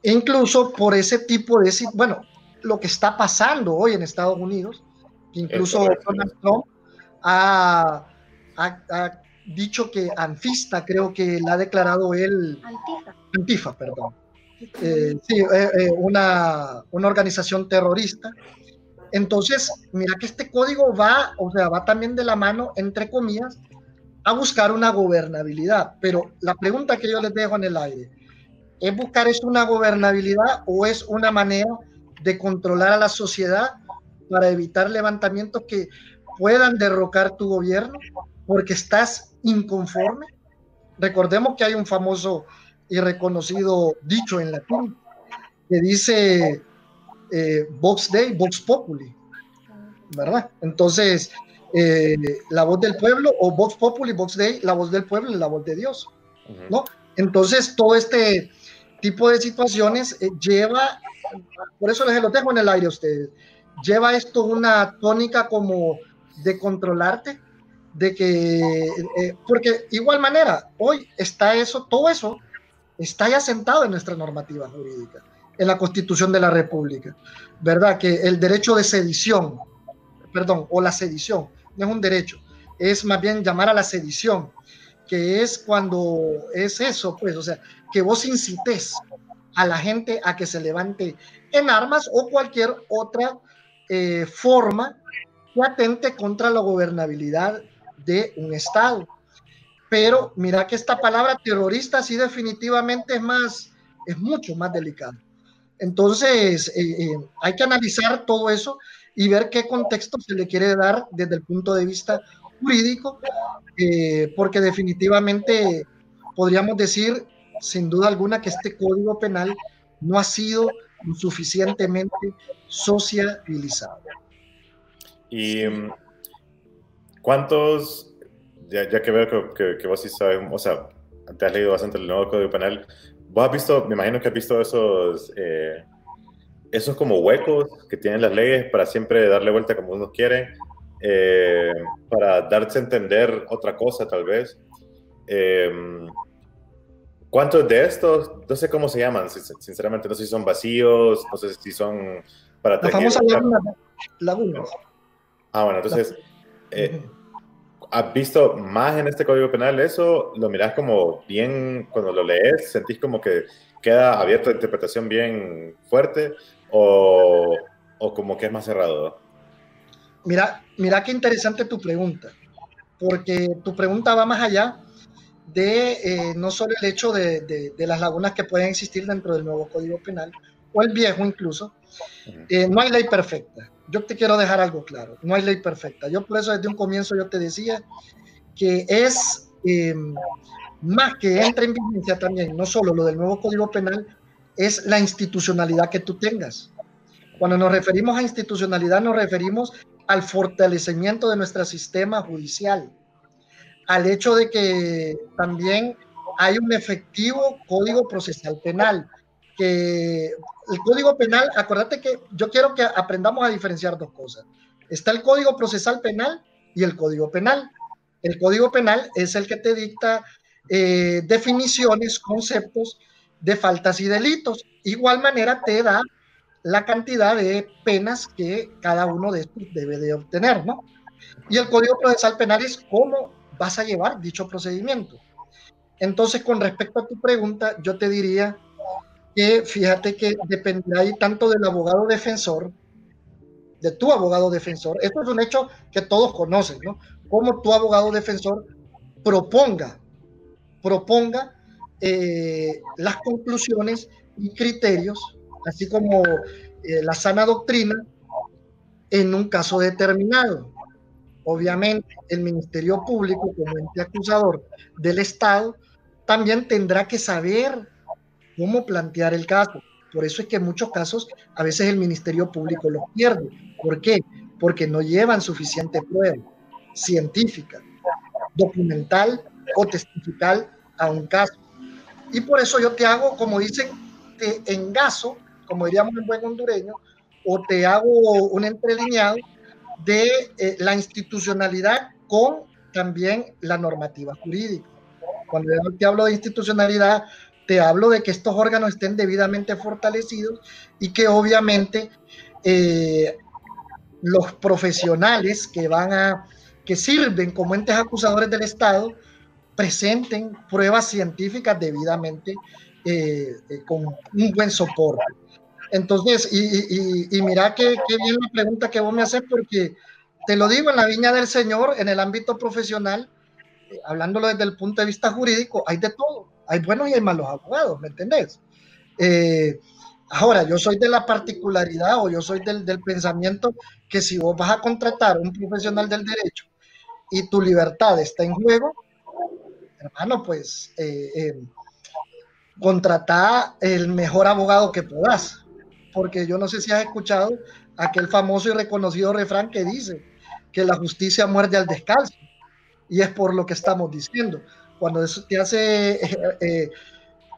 e incluso por ese tipo de, bueno, lo que está pasando hoy en Estados Unidos, incluso Donald Trump ha, dicho que Anfista, creo que la ha declarado él. Antifa. Antifa, perdón. Eh, sí, eh, eh, una, una organización terrorista. Entonces, mira que este código va, o sea, va también de la mano, entre comillas, a buscar una gobernabilidad. Pero la pregunta que yo les dejo en el aire, ¿Es buscar es una gobernabilidad o es una manera de controlar a la sociedad para evitar levantamientos que puedan derrocar tu gobierno porque estás inconforme? Recordemos que hay un famoso y reconocido dicho en latín que dice eh, Vox Dei, Vox Populi, ¿verdad? Entonces, eh, la voz del pueblo o Vox Populi, Vox Dei, la voz del pueblo y la voz de Dios, ¿no? Entonces, todo este tipo de situaciones eh, lleva, por eso les lo dejo en el aire a ustedes, lleva esto una tónica como de controlarte, de que, eh, porque igual manera, hoy está eso, todo eso está ya sentado en nuestra normativa jurídica, en la Constitución de la República, ¿verdad? Que el derecho de sedición, perdón, o la sedición, no es un derecho, es más bien llamar a la sedición, que es cuando es eso, pues, o sea, que vos incites a la gente a que se levante en armas o cualquier otra eh, forma que atente contra la gobernabilidad de un Estado. Pero mira que esta palabra terrorista sí definitivamente es más, es mucho más delicada. Entonces, eh, eh, hay que analizar todo eso y ver qué contexto se le quiere dar desde el punto de vista jurídico, eh, porque definitivamente podríamos decir, sin duda alguna, que este código penal no ha sido suficientemente sociabilizado. ¿Y mm, cuántos, ya, que veo que, vos sí sabes, o sea, te has leído bastante el nuevo código penal, vos has visto, me imagino que has visto esos, eh, esos como huecos que tienen las leyes para siempre darle vuelta como uno quiere eh, para darse a entender otra cosa tal vez. Eh, ¿Cuántos de estos, no sé cómo se llaman, sinceramente, no sé si son vacíos, no sé si son para... La famosa laguna. Ah, bueno, entonces, eh, ¿has visto más en este Código Penal eso? ¿Lo mirás como bien, cuando lo lees, sentís como que queda abierto a interpretación bien fuerte o, o como que es más cerrado? Mira, mira qué interesante tu pregunta, porque tu pregunta va más allá de eh, no solo el hecho de, de, las lagunas que pueden existir dentro del nuevo Código Penal, o el viejo incluso. Eh, no hay ley perfecta. Yo te quiero dejar algo claro, no hay ley perfecta. Yo por eso desde un comienzo yo te decía que es em, más que entra en vigencia también, no solo lo del nuevo Código Penal, es la institucionalidad que tú tengas. Cuando nos referimos a institucionalidad, nos referimos al fortalecimiento de nuestro sistema judicial, al hecho de que también hay un efectivo código procesal penal, que el código penal, acuérdate que yo quiero que aprendamos a diferenciar dos cosas. Está el código procesal penal y el código penal. El código penal es el que te dicta eh, definiciones, conceptos de faltas y delitos. Igual manera te da la cantidad de penas que cada uno de estos debe de obtener, ¿no? Y el Código Procesal Penal es cómo vas a llevar dicho procedimiento. Entonces, con respecto a tu pregunta, yo te diría que fíjate que dependerá ahí tanto del abogado defensor, de tu abogado defensor. Esto es un hecho que todos conocen, ¿no? Cómo tu abogado defensor proponga, proponga eh, las conclusiones y criterios, así como eh, la sana doctrina, en un caso determinado. Obviamente, el Ministerio Público, como ente acusador del Estado, también tendrá que saber cómo plantear el caso. Por eso es que en muchos casos a veces el Ministerio Público los pierde. ¿Por qué? Porque no llevan suficiente prueba científica, documental o testifical a un caso. Y por eso yo te hago, como dicen, te engaso, como diríamos en buen hondureño, o te hago un entrelineado de eh, la institucionalidad con también la normativa jurídica. Cuando yo te hablo de institucionalidad, te hablo de que estos órganos estén debidamente fortalecidos y que obviamente eh, los profesionales que van a, que sirven como entes acusadores del Estado, presenten pruebas científicas debidamente eh, eh, con un buen soporte. Entonces, y, mira qué, bien la pregunta que vos me haces, porque te lo digo, en la viña del Señor, en el ámbito profesional, hablándolo desde el punto de vista jurídico, hay de todo hay buenos y hay malos abogados, ¿me entendés? Eh, ahora, yo soy de la particularidad o yo soy del, pensamiento que si vos vas a contratar un profesional del derecho y tu libertad está en juego, hermano, pues eh, eh, contrata el mejor abogado que puedas. Porque yo no sé si has escuchado aquel famoso y reconocido refrán que dice que la justicia muerde al descalzo. Y es por lo que estamos diciendo cuando te hace, [laughs] eh,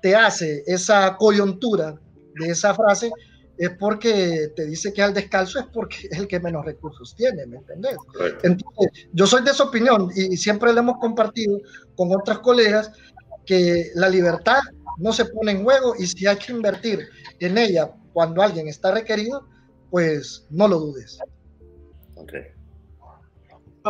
te hace esa coyuntura de esa frase, es porque te dice que al descalzo es porque es el que menos recursos tiene, ¿me entendés? Entonces, yo soy de esa opinión y siempre lo hemos compartido con otras colegas que la libertad no se pone en juego y si hay que invertir en ella cuando alguien está requerido, pues no lo dudes. Okay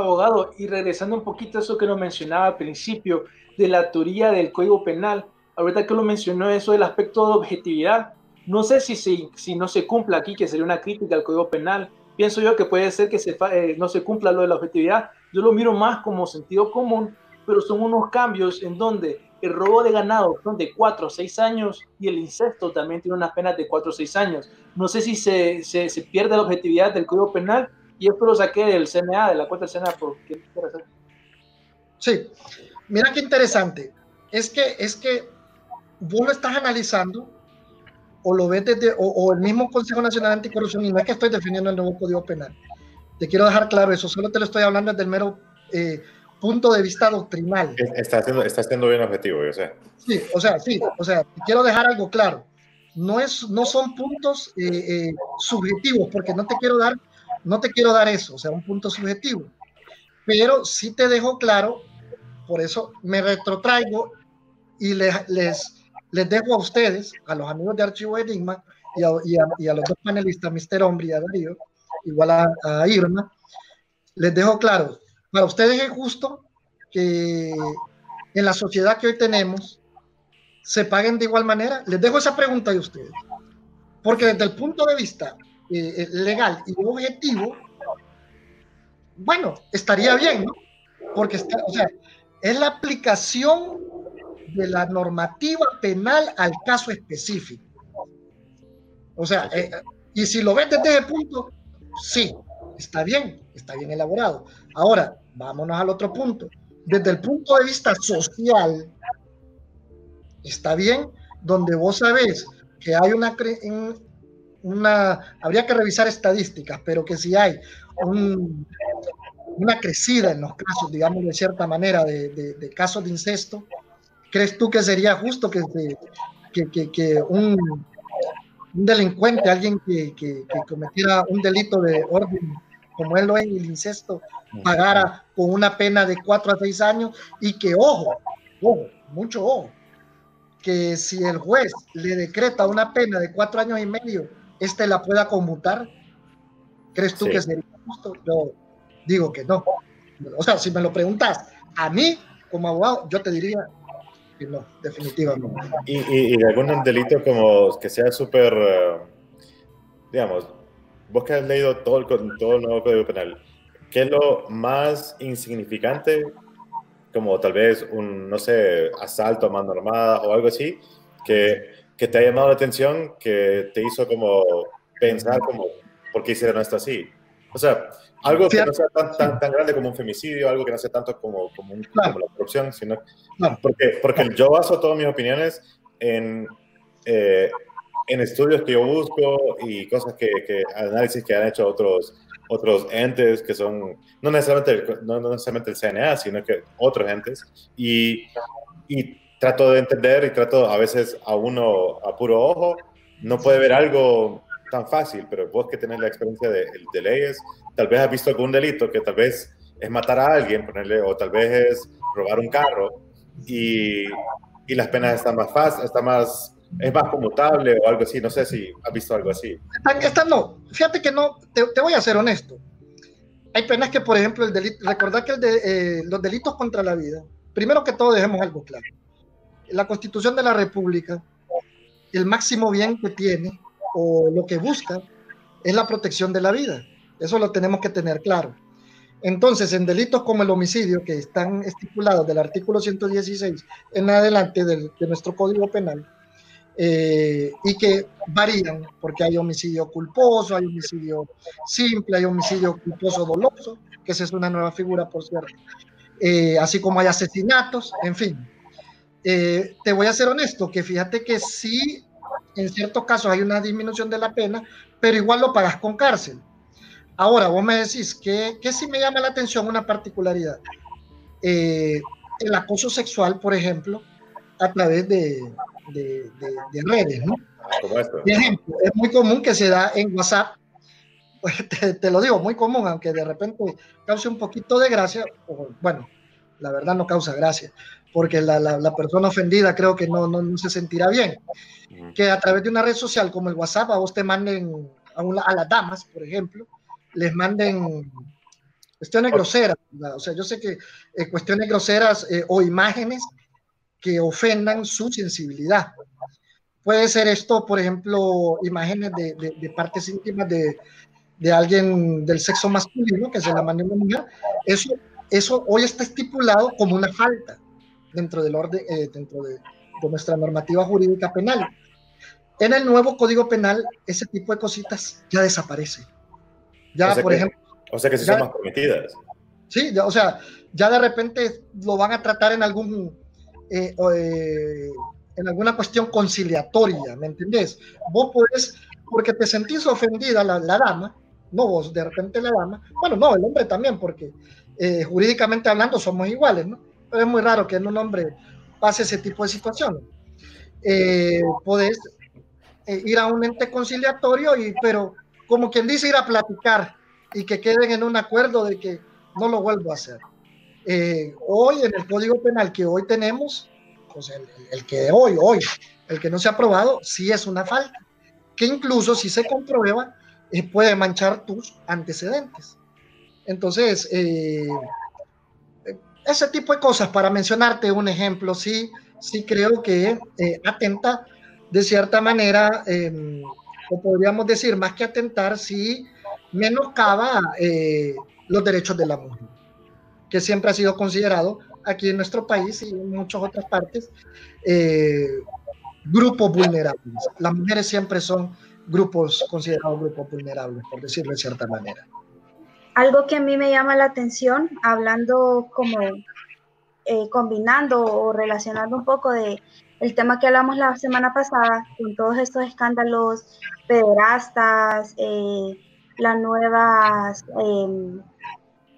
abogado, y regresando un poquito a eso que nos mencionaba al principio de la teoría del Código Penal, ahorita que lo mencionó eso del aspecto de objetividad, no sé si, si, si no se cumpla aquí, que sería una crítica al Código Penal, pienso yo que puede ser que se, eh, no se cumpla lo de la objetividad, yo lo miro más como sentido común, pero son unos cambios en donde el robo de ganado son de 4 o 6 años y el incesto también tiene unas penas de 4 o 6 años. No sé si se, se, se pierde la objetividad del Código Penal y esto lo saqué del CNA, de la cuenta del CNA, por qué Sí, mira qué interesante. Es que, es que vos lo estás analizando o lo ves desde, o, el mismo Consejo Nacional Anticorrupción, y no es que estoy definiendo el nuevo Código Penal. Te quiero dejar claro eso, solo te lo estoy hablando desde el mero eh, punto de vista doctrinal. Está haciendo, está haciendo bien objetivo, yo sé. Sí, o sea, sí, o sea, quiero dejar algo claro. No, es, no son puntos eh, eh, subjetivos, porque no te quiero dar no te quiero dar eso, o sea, un punto subjetivo, pero sí te dejo claro, por eso me retrotraigo y les, les, les dejo a ustedes, a los amigos de Archivo Enigma y a, los dos panelistas, Mr. Hombre y a Darío, igual a, Irma, les dejo claro, para ustedes es justo que en la sociedad que hoy tenemos se paguen de igual manera? Les dejo esa pregunta a ustedes. Porque desde el punto de vista eh, eh, legal y objetivo, bueno, estaría bien, ¿no? porque está, o sea, es la aplicación de la normativa penal al caso específico. O sea, eh, y si lo ves desde ese punto, sí, está bien, está bien elaborado. Una, vámonos al otro punto. Desde el punto de vista social, está bien, donde vos sabés que hay una, una habría que revisar estadísticas, pero que si hay una crecida en los casos, digamos de cierta manera, de, casos de incesto, ¿crees tú que sería justo que, que, que un, un, delincuente, alguien que, cometiera un delito de orden como él lo es el incesto, pagara con una pena de cuatro a seis años y que, ojo, ojo, mucho ojo, que si el juez le decreta una pena de cuatro años y medio, este la pueda conmutar. ¿Crees tú que sería justo? Yo digo que no. O sea, si me lo preguntas a mí como abogado, yo te diría que no, definitivamente. ¿Y, y, algún delito como que sea súper, eh, digamos, vos que has leído todo el, todo el nuevo Código Penal, ¿qué es lo más insignificante? Como tal vez un, no sé, asalto a mano armada o algo así, que, que te ha llamado la atención, que te hizo como pensar como, ¿por qué hicieron esto así? O sea, algo que no sea tan, tan, tan, grande como un femicidio, algo que no sea tanto como, como, un, como la corrupción, sino porque, porque yo baso todas mis opiniones en eh, en estudios que yo busco y cosas que, que, análisis que han hecho otros, otros entes que son, no necesariamente, no, necesariamente el CNA, sino que otros entes, y, y trato de entender y trato a veces a uno a puro ojo, no puede ver algo tan fácil, pero vos que tenés la experiencia de, de leyes, tal vez has visto algún delito que tal vez es matar a alguien, ponerle, o tal vez es robar un carro, y, y las penas están más fáciles, están más es más conmutable o algo así. No sé si has visto algo así. Esta, no, fíjate que no, te, voy a ser honesto. Hay penas que, por ejemplo, el delito, recordar que el de, eh, los delitos contra la vida, primero que todo dejemos algo claro. La constitución de la República, el máximo bien que tiene o lo que busca es la protección de la vida. Eso lo tenemos que tener claro. Entonces, en delitos como el homicidio, que están estipulados del artículo 116 en adelante de nuestro Código Penal, eh, y que varían, porque hay homicidio culposo, hay homicidio simple, hay homicidio culposo doloso, que esa es una nueva figura, por cierto, eh, así como hay asesinatos, en fin. Eh, te voy a ser honesto, que fíjate que sí, en ciertos casos hay una disminución de la pena, pero igual lo pagas con cárcel. Ahora, vos me decís que, que sí me llama la atención una particularidad. el acoso sexual, por ejemplo, a través de, de, redes, ¿no? Por ejemplo, es muy común que se da en WhatsApp, pues [laughs] te, lo digo, muy común, aunque de repente cause un poquito de gracia, o, bueno, la verdad no causa gracia, porque la, la, persona ofendida creo que no, no, se sentirá bien. Que a través de una red social como el WhatsApp a vos te manden a, a las damas, por ejemplo, les manden cuestiones groseras, o sea, yo sé que eh, cuestiones groseras eh, o imágenes que ofendan su sensibilidad. Puede ser esto, por ejemplo, imágenes de, de, partes íntimas de, de, alguien del sexo masculino que se la mande una mujer. Eso, eso hoy está estipulado como una falta dentro del orden, eh, dentro de, nuestra normativa jurídica penal. En el nuevo Código Penal, ese tipo de cositas ya desaparece. Ya, por ejemplo. O sea que se son más permitidas. Sí, o sea, ya de repente lo van a tratar en algún eh, eh, en alguna cuestión conciliatoria, ¿me entendés? Vos podés, porque te sentís ofendida la, dama, no vos, de repente la dama, bueno, no, el hombre también, porque eh, jurídicamente hablando somos iguales, ¿no? Es muy raro que en un hombre pase ese tipo de situaciones. podés ir a un ente conciliatorio, y, pero como quien dice, ir a platicar y que queden en un acuerdo de que no lo vuelvo a hacer. Eh, hoy en el Código Penal que hoy tenemos, pues el, que hoy, hoy, el que no se ha aprobado, sí es una falta, que incluso si se comprueba, eh, puede manchar tus antecedentes. Entonces, eh, ese tipo de cosas, para mencionarte un ejemplo, sí, sí creo que atenta de cierta manera, em, o podríamos decir, más que atentar, sí menoscaba los derechos de la mujer. que siempre ha sido considerado aquí en nuestro país y en muchas otras partes eh, grupos vulnerables. Las mujeres siempre son grupos considerados grupos vulnerables, por decirlo de cierta manera. Algo que a mí me llama la atención, hablando como eh, combinando o relacionando un poco de el tema que hablamos la semana pasada con todos estos escándalos pederastas, eh, las nuevas, eh,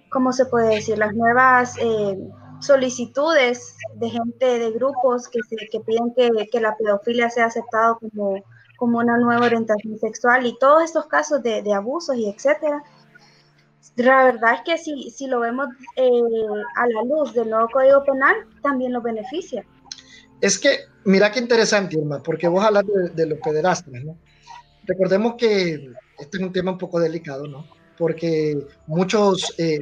¿cómo se puede decir? Las nuevas eh, solicitudes de gente, de grupos que, se, que piden que, que, la pedofilia sea aceptado como, como una nueva orientación sexual y todos estos casos de abusos y etcétera. La verdad es que si, si lo vemos eh, a la luz del nuevo Código Penal, también lo beneficia. Es que, mira qué interesante, Irma, porque vos hablas de, de los pederastas, ¿no? Recordemos que este es un tema un poco delicado, ¿no? Porque muchos eh,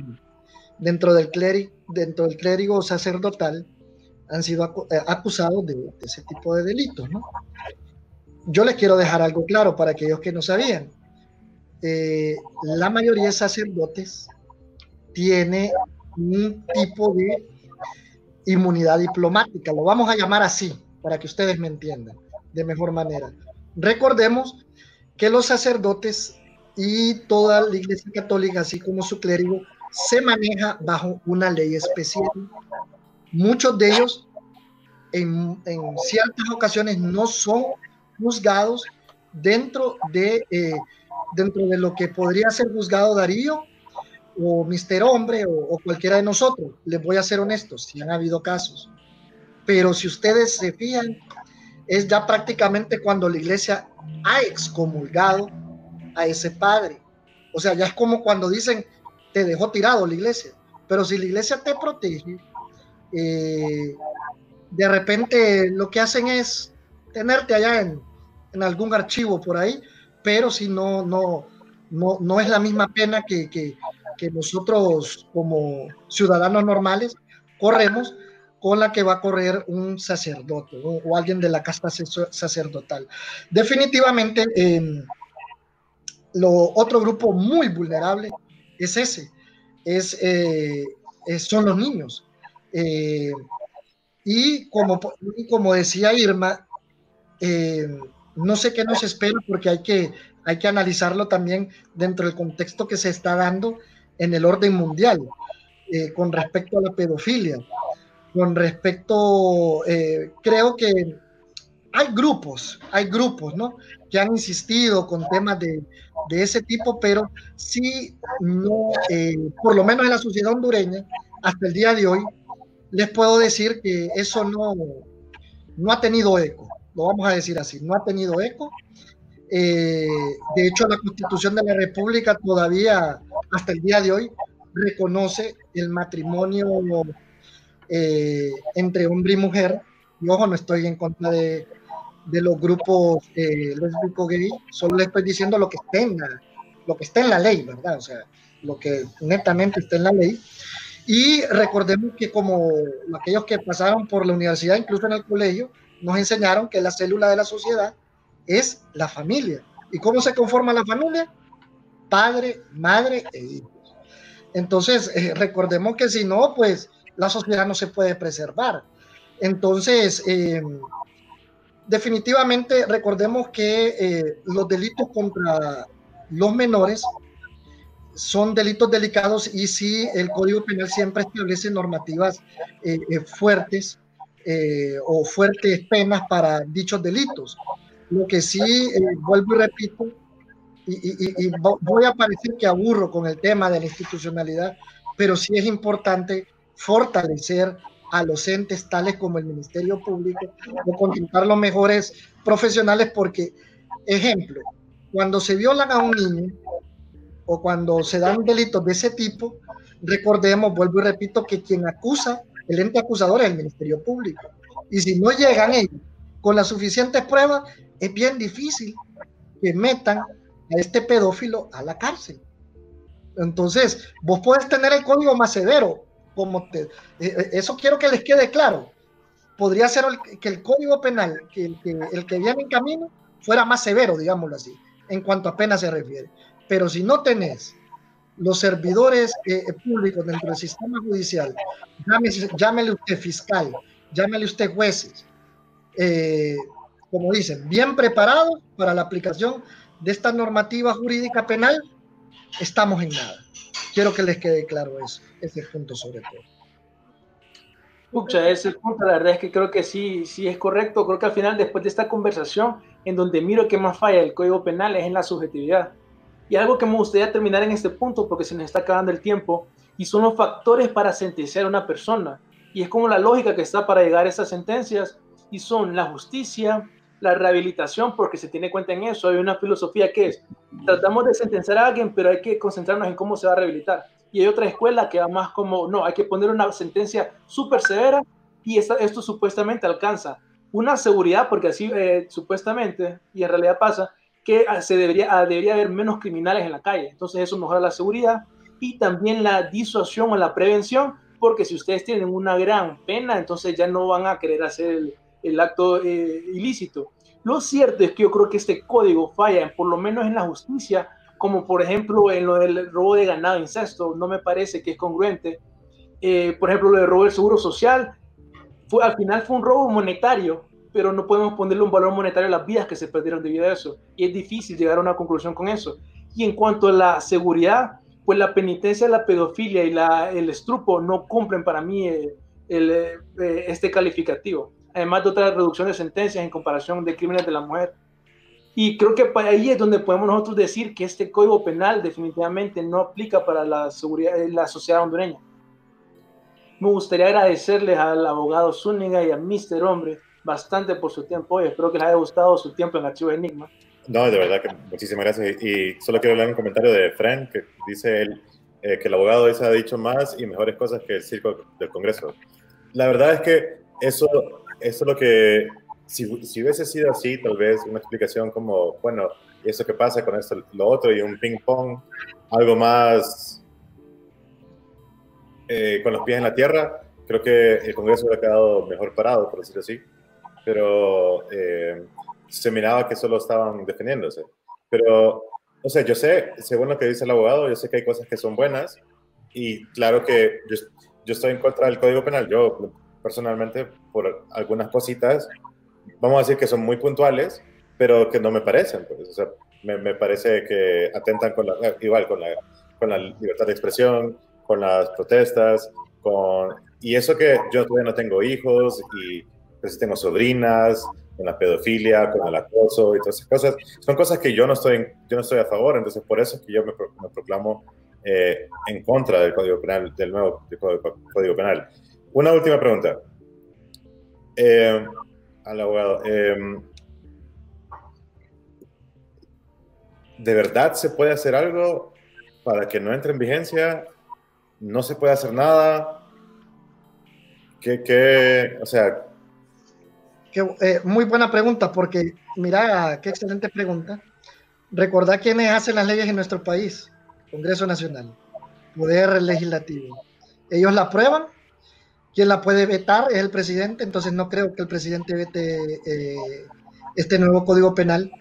dentro, del clérigo, dentro del clérigo sacerdotal han sido eh, acusados de, de, ese tipo de delitos, ¿no? Yo les quiero dejar algo claro para aquellos que no sabían. Eh, la mayoría de sacerdotes tiene un tipo de inmunidad diplomática, lo vamos a llamar así, para que ustedes me entiendan de mejor manera. Recordemos que los sacerdotes y toda la Iglesia Católica, así como su clérigo, se maneja bajo una ley especial. Muchos de ellos en, en ciertas ocasiones no son juzgados dentro de, eh, dentro de lo que podría ser juzgado Darío o Mister Hombre o, cualquiera de nosotros. Les voy a ser honestos, si han habido casos. Pero si ustedes se fijan, es ya prácticamente cuando la iglesia ha excomulgado a ese padre. O sea, ya es como cuando dicen, te dejó tirado la iglesia. Pero si la iglesia te protege, eh, de repente lo que hacen es tenerte allá en, algún archivo por ahí, pero si no, no, no, no es la misma pena que, que, que nosotros como ciudadanos normales corremos con la que va a correr un sacerdote o, alguien de la casta sacerdotal. Definitivamente, eh, lo otro grupo muy vulnerable es ese, es, eh, son los niños. Eh, y, como, como decía Irma, eh, no sé qué nos espera porque hay que, hay que analizarlo también dentro del contexto que se está dando en el orden mundial con respecto a la pedofilia con respecto, eh, creo que hay grupos, hay grupos, ¿no? Que han insistido con temas de, de ese tipo, pero sí, no, eh, por lo menos en la sociedad hondureña, hasta el día de hoy, les puedo decir que eso no, no ha tenido eco, lo vamos a decir así, no ha tenido eco. Eh, de hecho, la constitución de la República todavía, hasta el día de hoy, reconoce el matrimonio eh, entre hombre y mujer. Y ojo, no estoy en contra de, de los grupos eh, lésbico gay, solo le estoy diciendo lo que está en la, lo que está en la ley, ¿verdad? O sea, lo que netamente está en la ley. Y recordemos que como aquellos que pasaron por la universidad, incluso en el colegio, nos enseñaron que la célula de la sociedad es la familia. ¿Y cómo se conforma la familia? Padre, madre e hijos. Entonces, eh, recordemos que si no, pues la sociedad no se puede preservar. Entonces, eh, definitivamente recordemos que eh, los delitos contra los menores son delitos delicados y sí el Código Penal siempre establece normativas fuertes eh, o fuertes penas para dichos delitos. Lo que sí, eh, vuelvo y repito, y, voy a parecer que aburro con el tema de la institucionalidad, pero sí es importante fortalecer a los entes tales como el Ministerio Público o contratar los mejores profesionales porque, ejemplo, cuando se violan a un niño o cuando se dan delitos de ese tipo, recordemos, vuelvo y repito, que quien acusa, el ente acusador es el Ministerio Público. Y si no llegan ellos con las suficientes pruebas, es bien difícil que metan a este pedófilo a la cárcel. Entonces, vos puedes tener el código más severo, como te, eh, eso quiero que les quede claro. Podría ser que el código penal, que el que viene en camino, fuera más severo, digámoslo así, en cuanto a pena se refiere. Pero si no tenés los servidores eh, públicos dentro del sistema judicial, llámele, usted fiscal, llámele usted jueces, eh, como dicen, bien preparados para la aplicación de esta normativa jurídica penal, estamos en nada. Quiero que les quede claro eso, ese punto sobre todo. Pucha, ese punto, la verdad es que creo que sí, sí es correcto. Creo que al final, después de esta conversación, en donde miro que más falla el Código Penal es en la subjetividad. Y algo que me gustaría terminar en este punto, porque se nos está acabando el tiempo, y son los factores para sentenciar a una persona. Y es como la lógica que está para llegar a esas sentencias, y son la justicia, la rehabilitación, porque se tiene cuenta en eso. Hay una filosofía que es, tratamos de sentenciar a alguien, pero hay que concentrarnos en cómo se va a rehabilitar. Y hay otra escuela que va más como, no, hay que poner una sentencia súper severa y esto supuestamente alcanza una seguridad, porque así eh, supuestamente, y en realidad pasa, que ah, se debería, ah, debería haber menos criminales en la calle. Entonces eso mejora la seguridad y también la disuasión o la prevención, porque si ustedes tienen una gran pena, entonces ya no van a querer hacer el, el acto eh, ilícito. Lo cierto es que yo creo que este código falla, por lo menos en la justicia, como por ejemplo en lo del robo de ganado, incesto, no me parece que es congruente. Eh, por ejemplo, lo del robo del seguro social, fue, al final fue un robo monetario, pero no podemos ponerle un valor monetario a las vidas que se perdieron debido a eso. Y es difícil llegar a una conclusión con eso. Y en cuanto a la seguridad, pues la penitencia, la pedofilia y la, el estrupo no cumplen para mí eh, el, este calificativo además de otra reducción de sentencias en comparación de crímenes de la mujer. Y creo que ahí es donde podemos nosotros decir que este código penal definitivamente no aplica para la, seguridad, la sociedad hondureña. Me gustaría agradecerles al abogado Zúñiga y a Mr. Hombre bastante por su tiempo y espero que les haya gustado su tiempo en Archivo Enigma. No, de verdad que muchísimas gracias. Y solo quiero leer un comentario de Frank que dice él, eh, que el abogado ese ha dicho más y mejores cosas que el circo del Congreso. La verdad es que eso eso es lo que, si, si, hubiese sido así, tal vez una explicación como, bueno, eso que pasa con esto, lo otro, y un ping-pong, algo más eh, con los pies en la tierra, creo que el Congreso hubiera quedado mejor parado, por decirlo así. Pero eh, se miraba que solo estaban defendiéndose. Pero, o sea, yo sé, según lo que dice el abogado, yo sé que hay cosas que son buenas, y claro que yo, yo estoy en contra del Código Penal. Yo personalmente por algunas cositas, vamos a decir que son muy puntuales, pero que no me parecen. Pues, o sea, me, me, parece que atentan con la, igual con la, con la libertad de expresión, con las protestas, con, y eso que yo todavía no tengo hijos y pues tengo sobrinas, con la pedofilia, con el acoso y todas esas cosas, son cosas que yo no estoy, yo no estoy a favor, entonces por eso es que yo me, proclamo eh, en contra del Código Penal, del nuevo Código Penal. Una última pregunta. Eh, al abogado. Eh, ¿De verdad se puede hacer algo para que no entre en vigencia? ¿No se puede hacer nada? ¿Qué, qué o sea... Eh, muy buena pregunta, porque mira, qué excelente pregunta. Recordad quiénes hacen las leyes en nuestro país. Congreso Nacional, Poder Legislativo. Ellos la aprueban quien la puede vetar es el presidente, entonces no creo que el presidente vete eh, este nuevo código penal.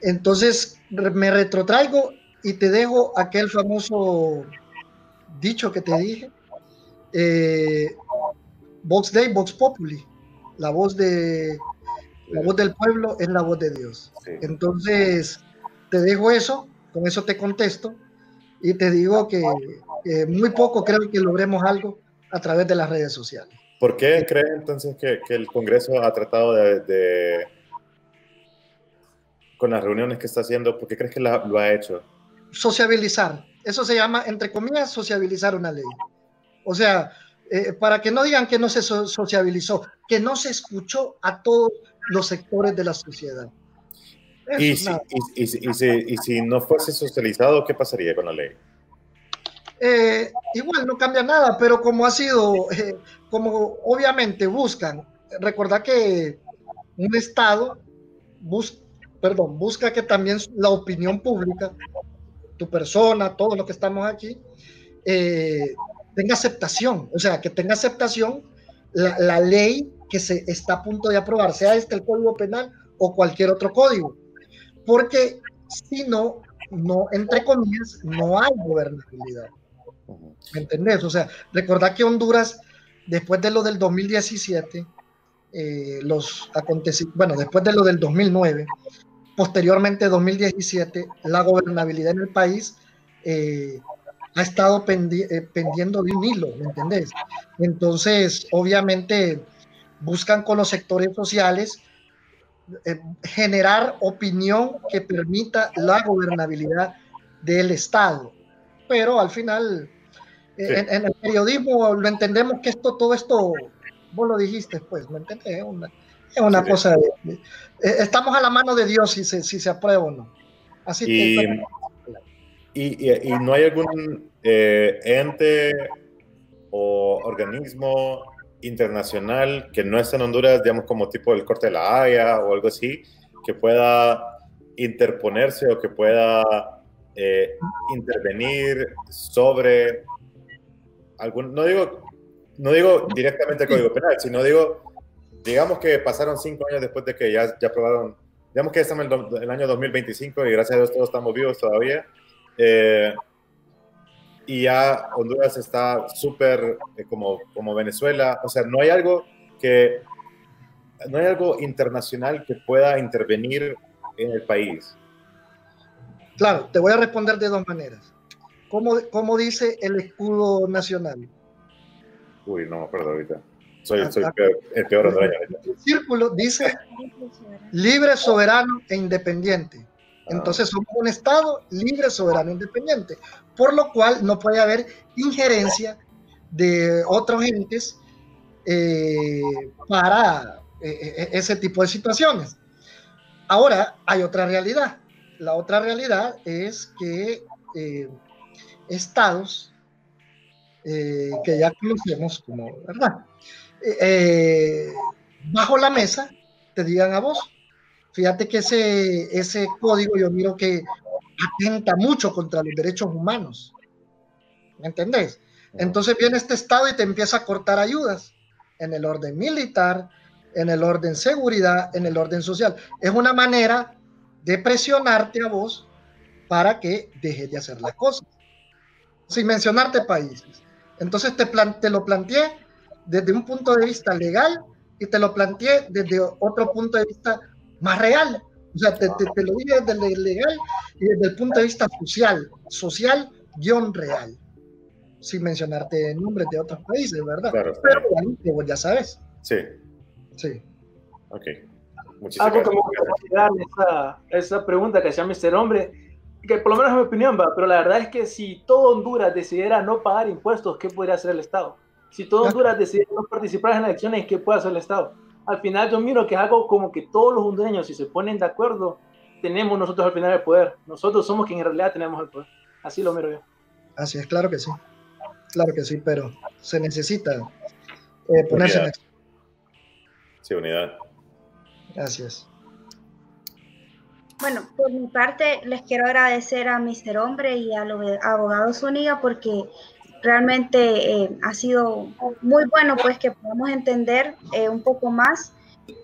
Entonces me retrotraigo y te dejo aquel famoso dicho que te dije. Eh, Vox Dei, Vox Populi. La voz, de, la voz del pueblo es la voz de Dios. Entonces, te dejo eso, con eso te contesto y te digo que muy poco creo que logremos algo a través de las redes sociales. ¿Por qué cree entonces que, que el Congreso ha tratado de, con las reuniones que está haciendo, por qué crees que lo ha hecho? Sociabilizar. Eso se llama, entre comillas, sociabilizar una ley. O sea, eh, para que no digan que no se sociabilizó, que no se escuchó a todos los sectores de la sociedad. Y si, y, y, y si no fuese socializado, ¿qué pasaría con la ley? Eh, igual no cambia nada, pero como ha sido, eh, como obviamente buscan, recordad que un Estado bus, perdón, busca que también la opinión pública, tu persona, todos los que estamos aquí, eh, tenga aceptación, o sea, que tenga aceptación la, ley que se está a punto de aprobar, sea este el Código Penal o cualquier otro código, porque si no, no, entre comillas, no hay gobernabilidad. ¿Me entendés? O sea, recordad que Honduras, después de lo del 2017, eh, los acontecimientos, bueno, después de lo del 2009, posteriormente 2017, la gobernabilidad en el país eh, ha estado eh, pendiendo de un hilo, ¿me entendés? Entonces, obviamente, buscan con los sectores sociales generar opinión que permita la gobernabilidad del Estado. Pero al final, en, el periodismo lo entendemos que esto, todo esto vos lo dijiste, pues, ¿me entiendes? Es una, es una cosa, de, estamos a la mano de Dios si se, si se aprueba o no. Así y, que... Y, no hay algún eh, ente o organismo internacional que no esté en Honduras, digamos, como tipo el Corte de la Haya o algo así, que pueda interponerse o que pueda eh, intervenir sobre algún, no digo no digo directamente el Código Penal, sino digo, digamos que pasaron cinco años después de que ya, ya aprobaron, digamos que estamos en el, año 2025 y gracias a Dios todos estamos vivos todavía. Eh, y ya Honduras está súper eh, como, como Venezuela, o sea, no hay algo que, no hay algo internacional que pueda intervenir en el país. Claro, te voy a responder de dos maneras. ¿Cómo, cómo dice el escudo nacional? Uy, no me acuerdo ahorita. Soy, soy el peor hondureño. El círculo dice libre, soberano e independiente. Entonces somos un Estado libre, soberano independiente, por lo cual no puede haber injerencia de otros entes eh, para eh, eh, ese tipo de situaciones. Ahora hay otra realidad. La otra realidad es que estados que ya conocemos como, ¿verdad? Bajo la mesa te digan a vos. Fíjate que ese, ese código yo miro que atenta mucho contra los derechos humanos. ¿Me entendés? Entonces viene este Estado y te empieza a cortar ayudas en el orden militar, en el orden seguridad, en el orden social. Es una manera de presionarte a vos para que dejes de hacer las cosas. Sin mencionarte países. Entonces te, te lo planteé desde un punto de vista legal y te lo planteé desde otro punto de vista más real. O sea, te, lo dije desde el legal y desde el punto de vista social, social guion real, sin mencionarte nombres de otros países, ¿verdad? Claro, Pero bueno, ya sabes. Sí. Sí. Ok. Muchísimas Algo como esa, esa pregunta que hacía Mr. Hombre, que por lo menos es mi opinión, va, pero la verdad es que si todo Honduras decidiera no pagar impuestos, ¿qué podría hacer el Estado? Si todo Honduras decidiera no participar en las elecciones, ¿qué puede hacer el Estado? Al final yo miro que es algo como que todos los hondureños, si se ponen de acuerdo, tenemos nosotros al final el poder. Nosotros somos quienes en realidad tenemos el poder. Así lo miro yo. Así es, claro que sí. Claro que sí, pero se necesita eh, ponerse unidad. en Sí, unidad. Gracias. Bueno, por mi parte les quiero agradecer a Mr. Hombre y a los abogados Zúñiga porque realmente eh, ha sido muy bueno pues que podamos entender eh, un poco más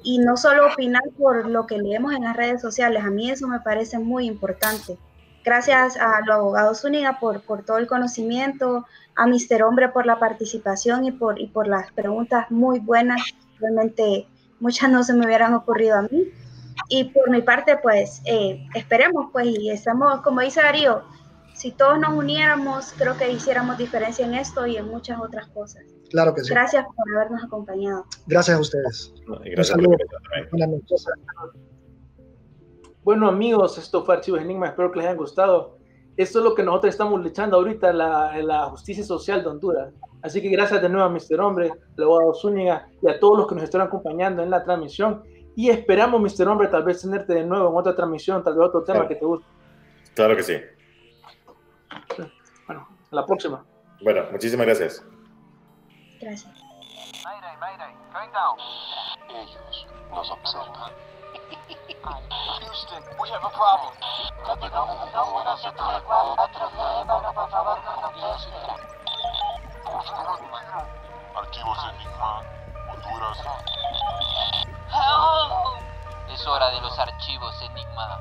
y no solo opinar por lo que leemos en las redes sociales. A mí eso me parece muy importante. Gracias a los abogados Zúñiga por, por todo el conocimiento, a Mr. Hombre por la participación y por, y por las preguntas muy buenas. Realmente muchas no se me hubieran ocurrido a mí. Y por mi parte, pues eh, esperemos, pues, y estamos, como dice Darío, si todos nos uniéramos, creo que hiciéramos diferencia en esto y en muchas otras cosas. Claro que sí. Gracias por habernos acompañado. Gracias a ustedes. gracias Buenas noches. Bueno, amigos, esto fue Archivos Enigma. Espero que les haya gustado. Esto es lo que nosotros estamos luchando ahorita, la, la justicia social de Honduras. Así que gracias de nuevo a Mr. Hombre, al abogado Zúñiga y a todos los que nos están acompañando en la transmisión. Y esperamos, Mr. Hombre, tal vez tenerte de nuevo en otra transmisión, tal vez otro tema que te guste. Claro que sí. Bueno, a la próxima. Bueno, muchísimas gracias. Gracias. Mayday, Mayday, going down. Ellos nos observan. Houston, we have a problem. Archivos Enigma, Honduras. Es hora de los archivos Enigma.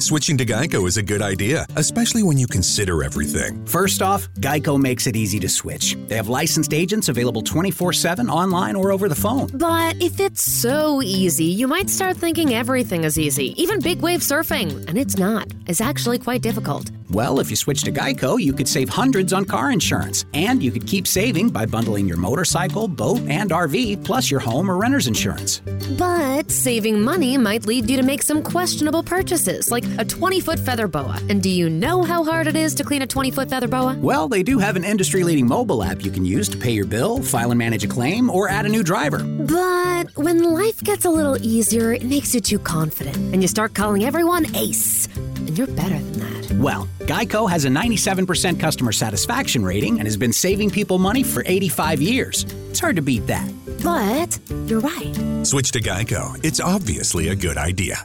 Switching to Geico is a good idea, especially when you consider everything. First off, Geico makes it easy to switch. They have licensed agents available 24 7 online or over the phone. But if it's so easy, you might start thinking everything is easy, even big wave surfing. And it's not. It's actually quite difficult. Well, if you switch to Geico, you could save hundreds on car insurance. And you could keep saving by bundling your motorcycle, boat, and RV, plus your home or renter's insurance. But saving money might lead you to make some questionable purchases, like a 20 foot feather boa. And do you know how hard it is to clean a 20 foot feather boa? Well, they do have an industry leading mobile app you can use to pay your bill, file and manage a claim, or add a new driver. But when life gets a little easier, it makes you too confident, and you start calling everyone ace. And you're better than that. Well, Geico has a 97% customer satisfaction rating and has been saving people money for 85 years. It's hard to beat that. But you're right. Switch to Geico. It's obviously a good idea.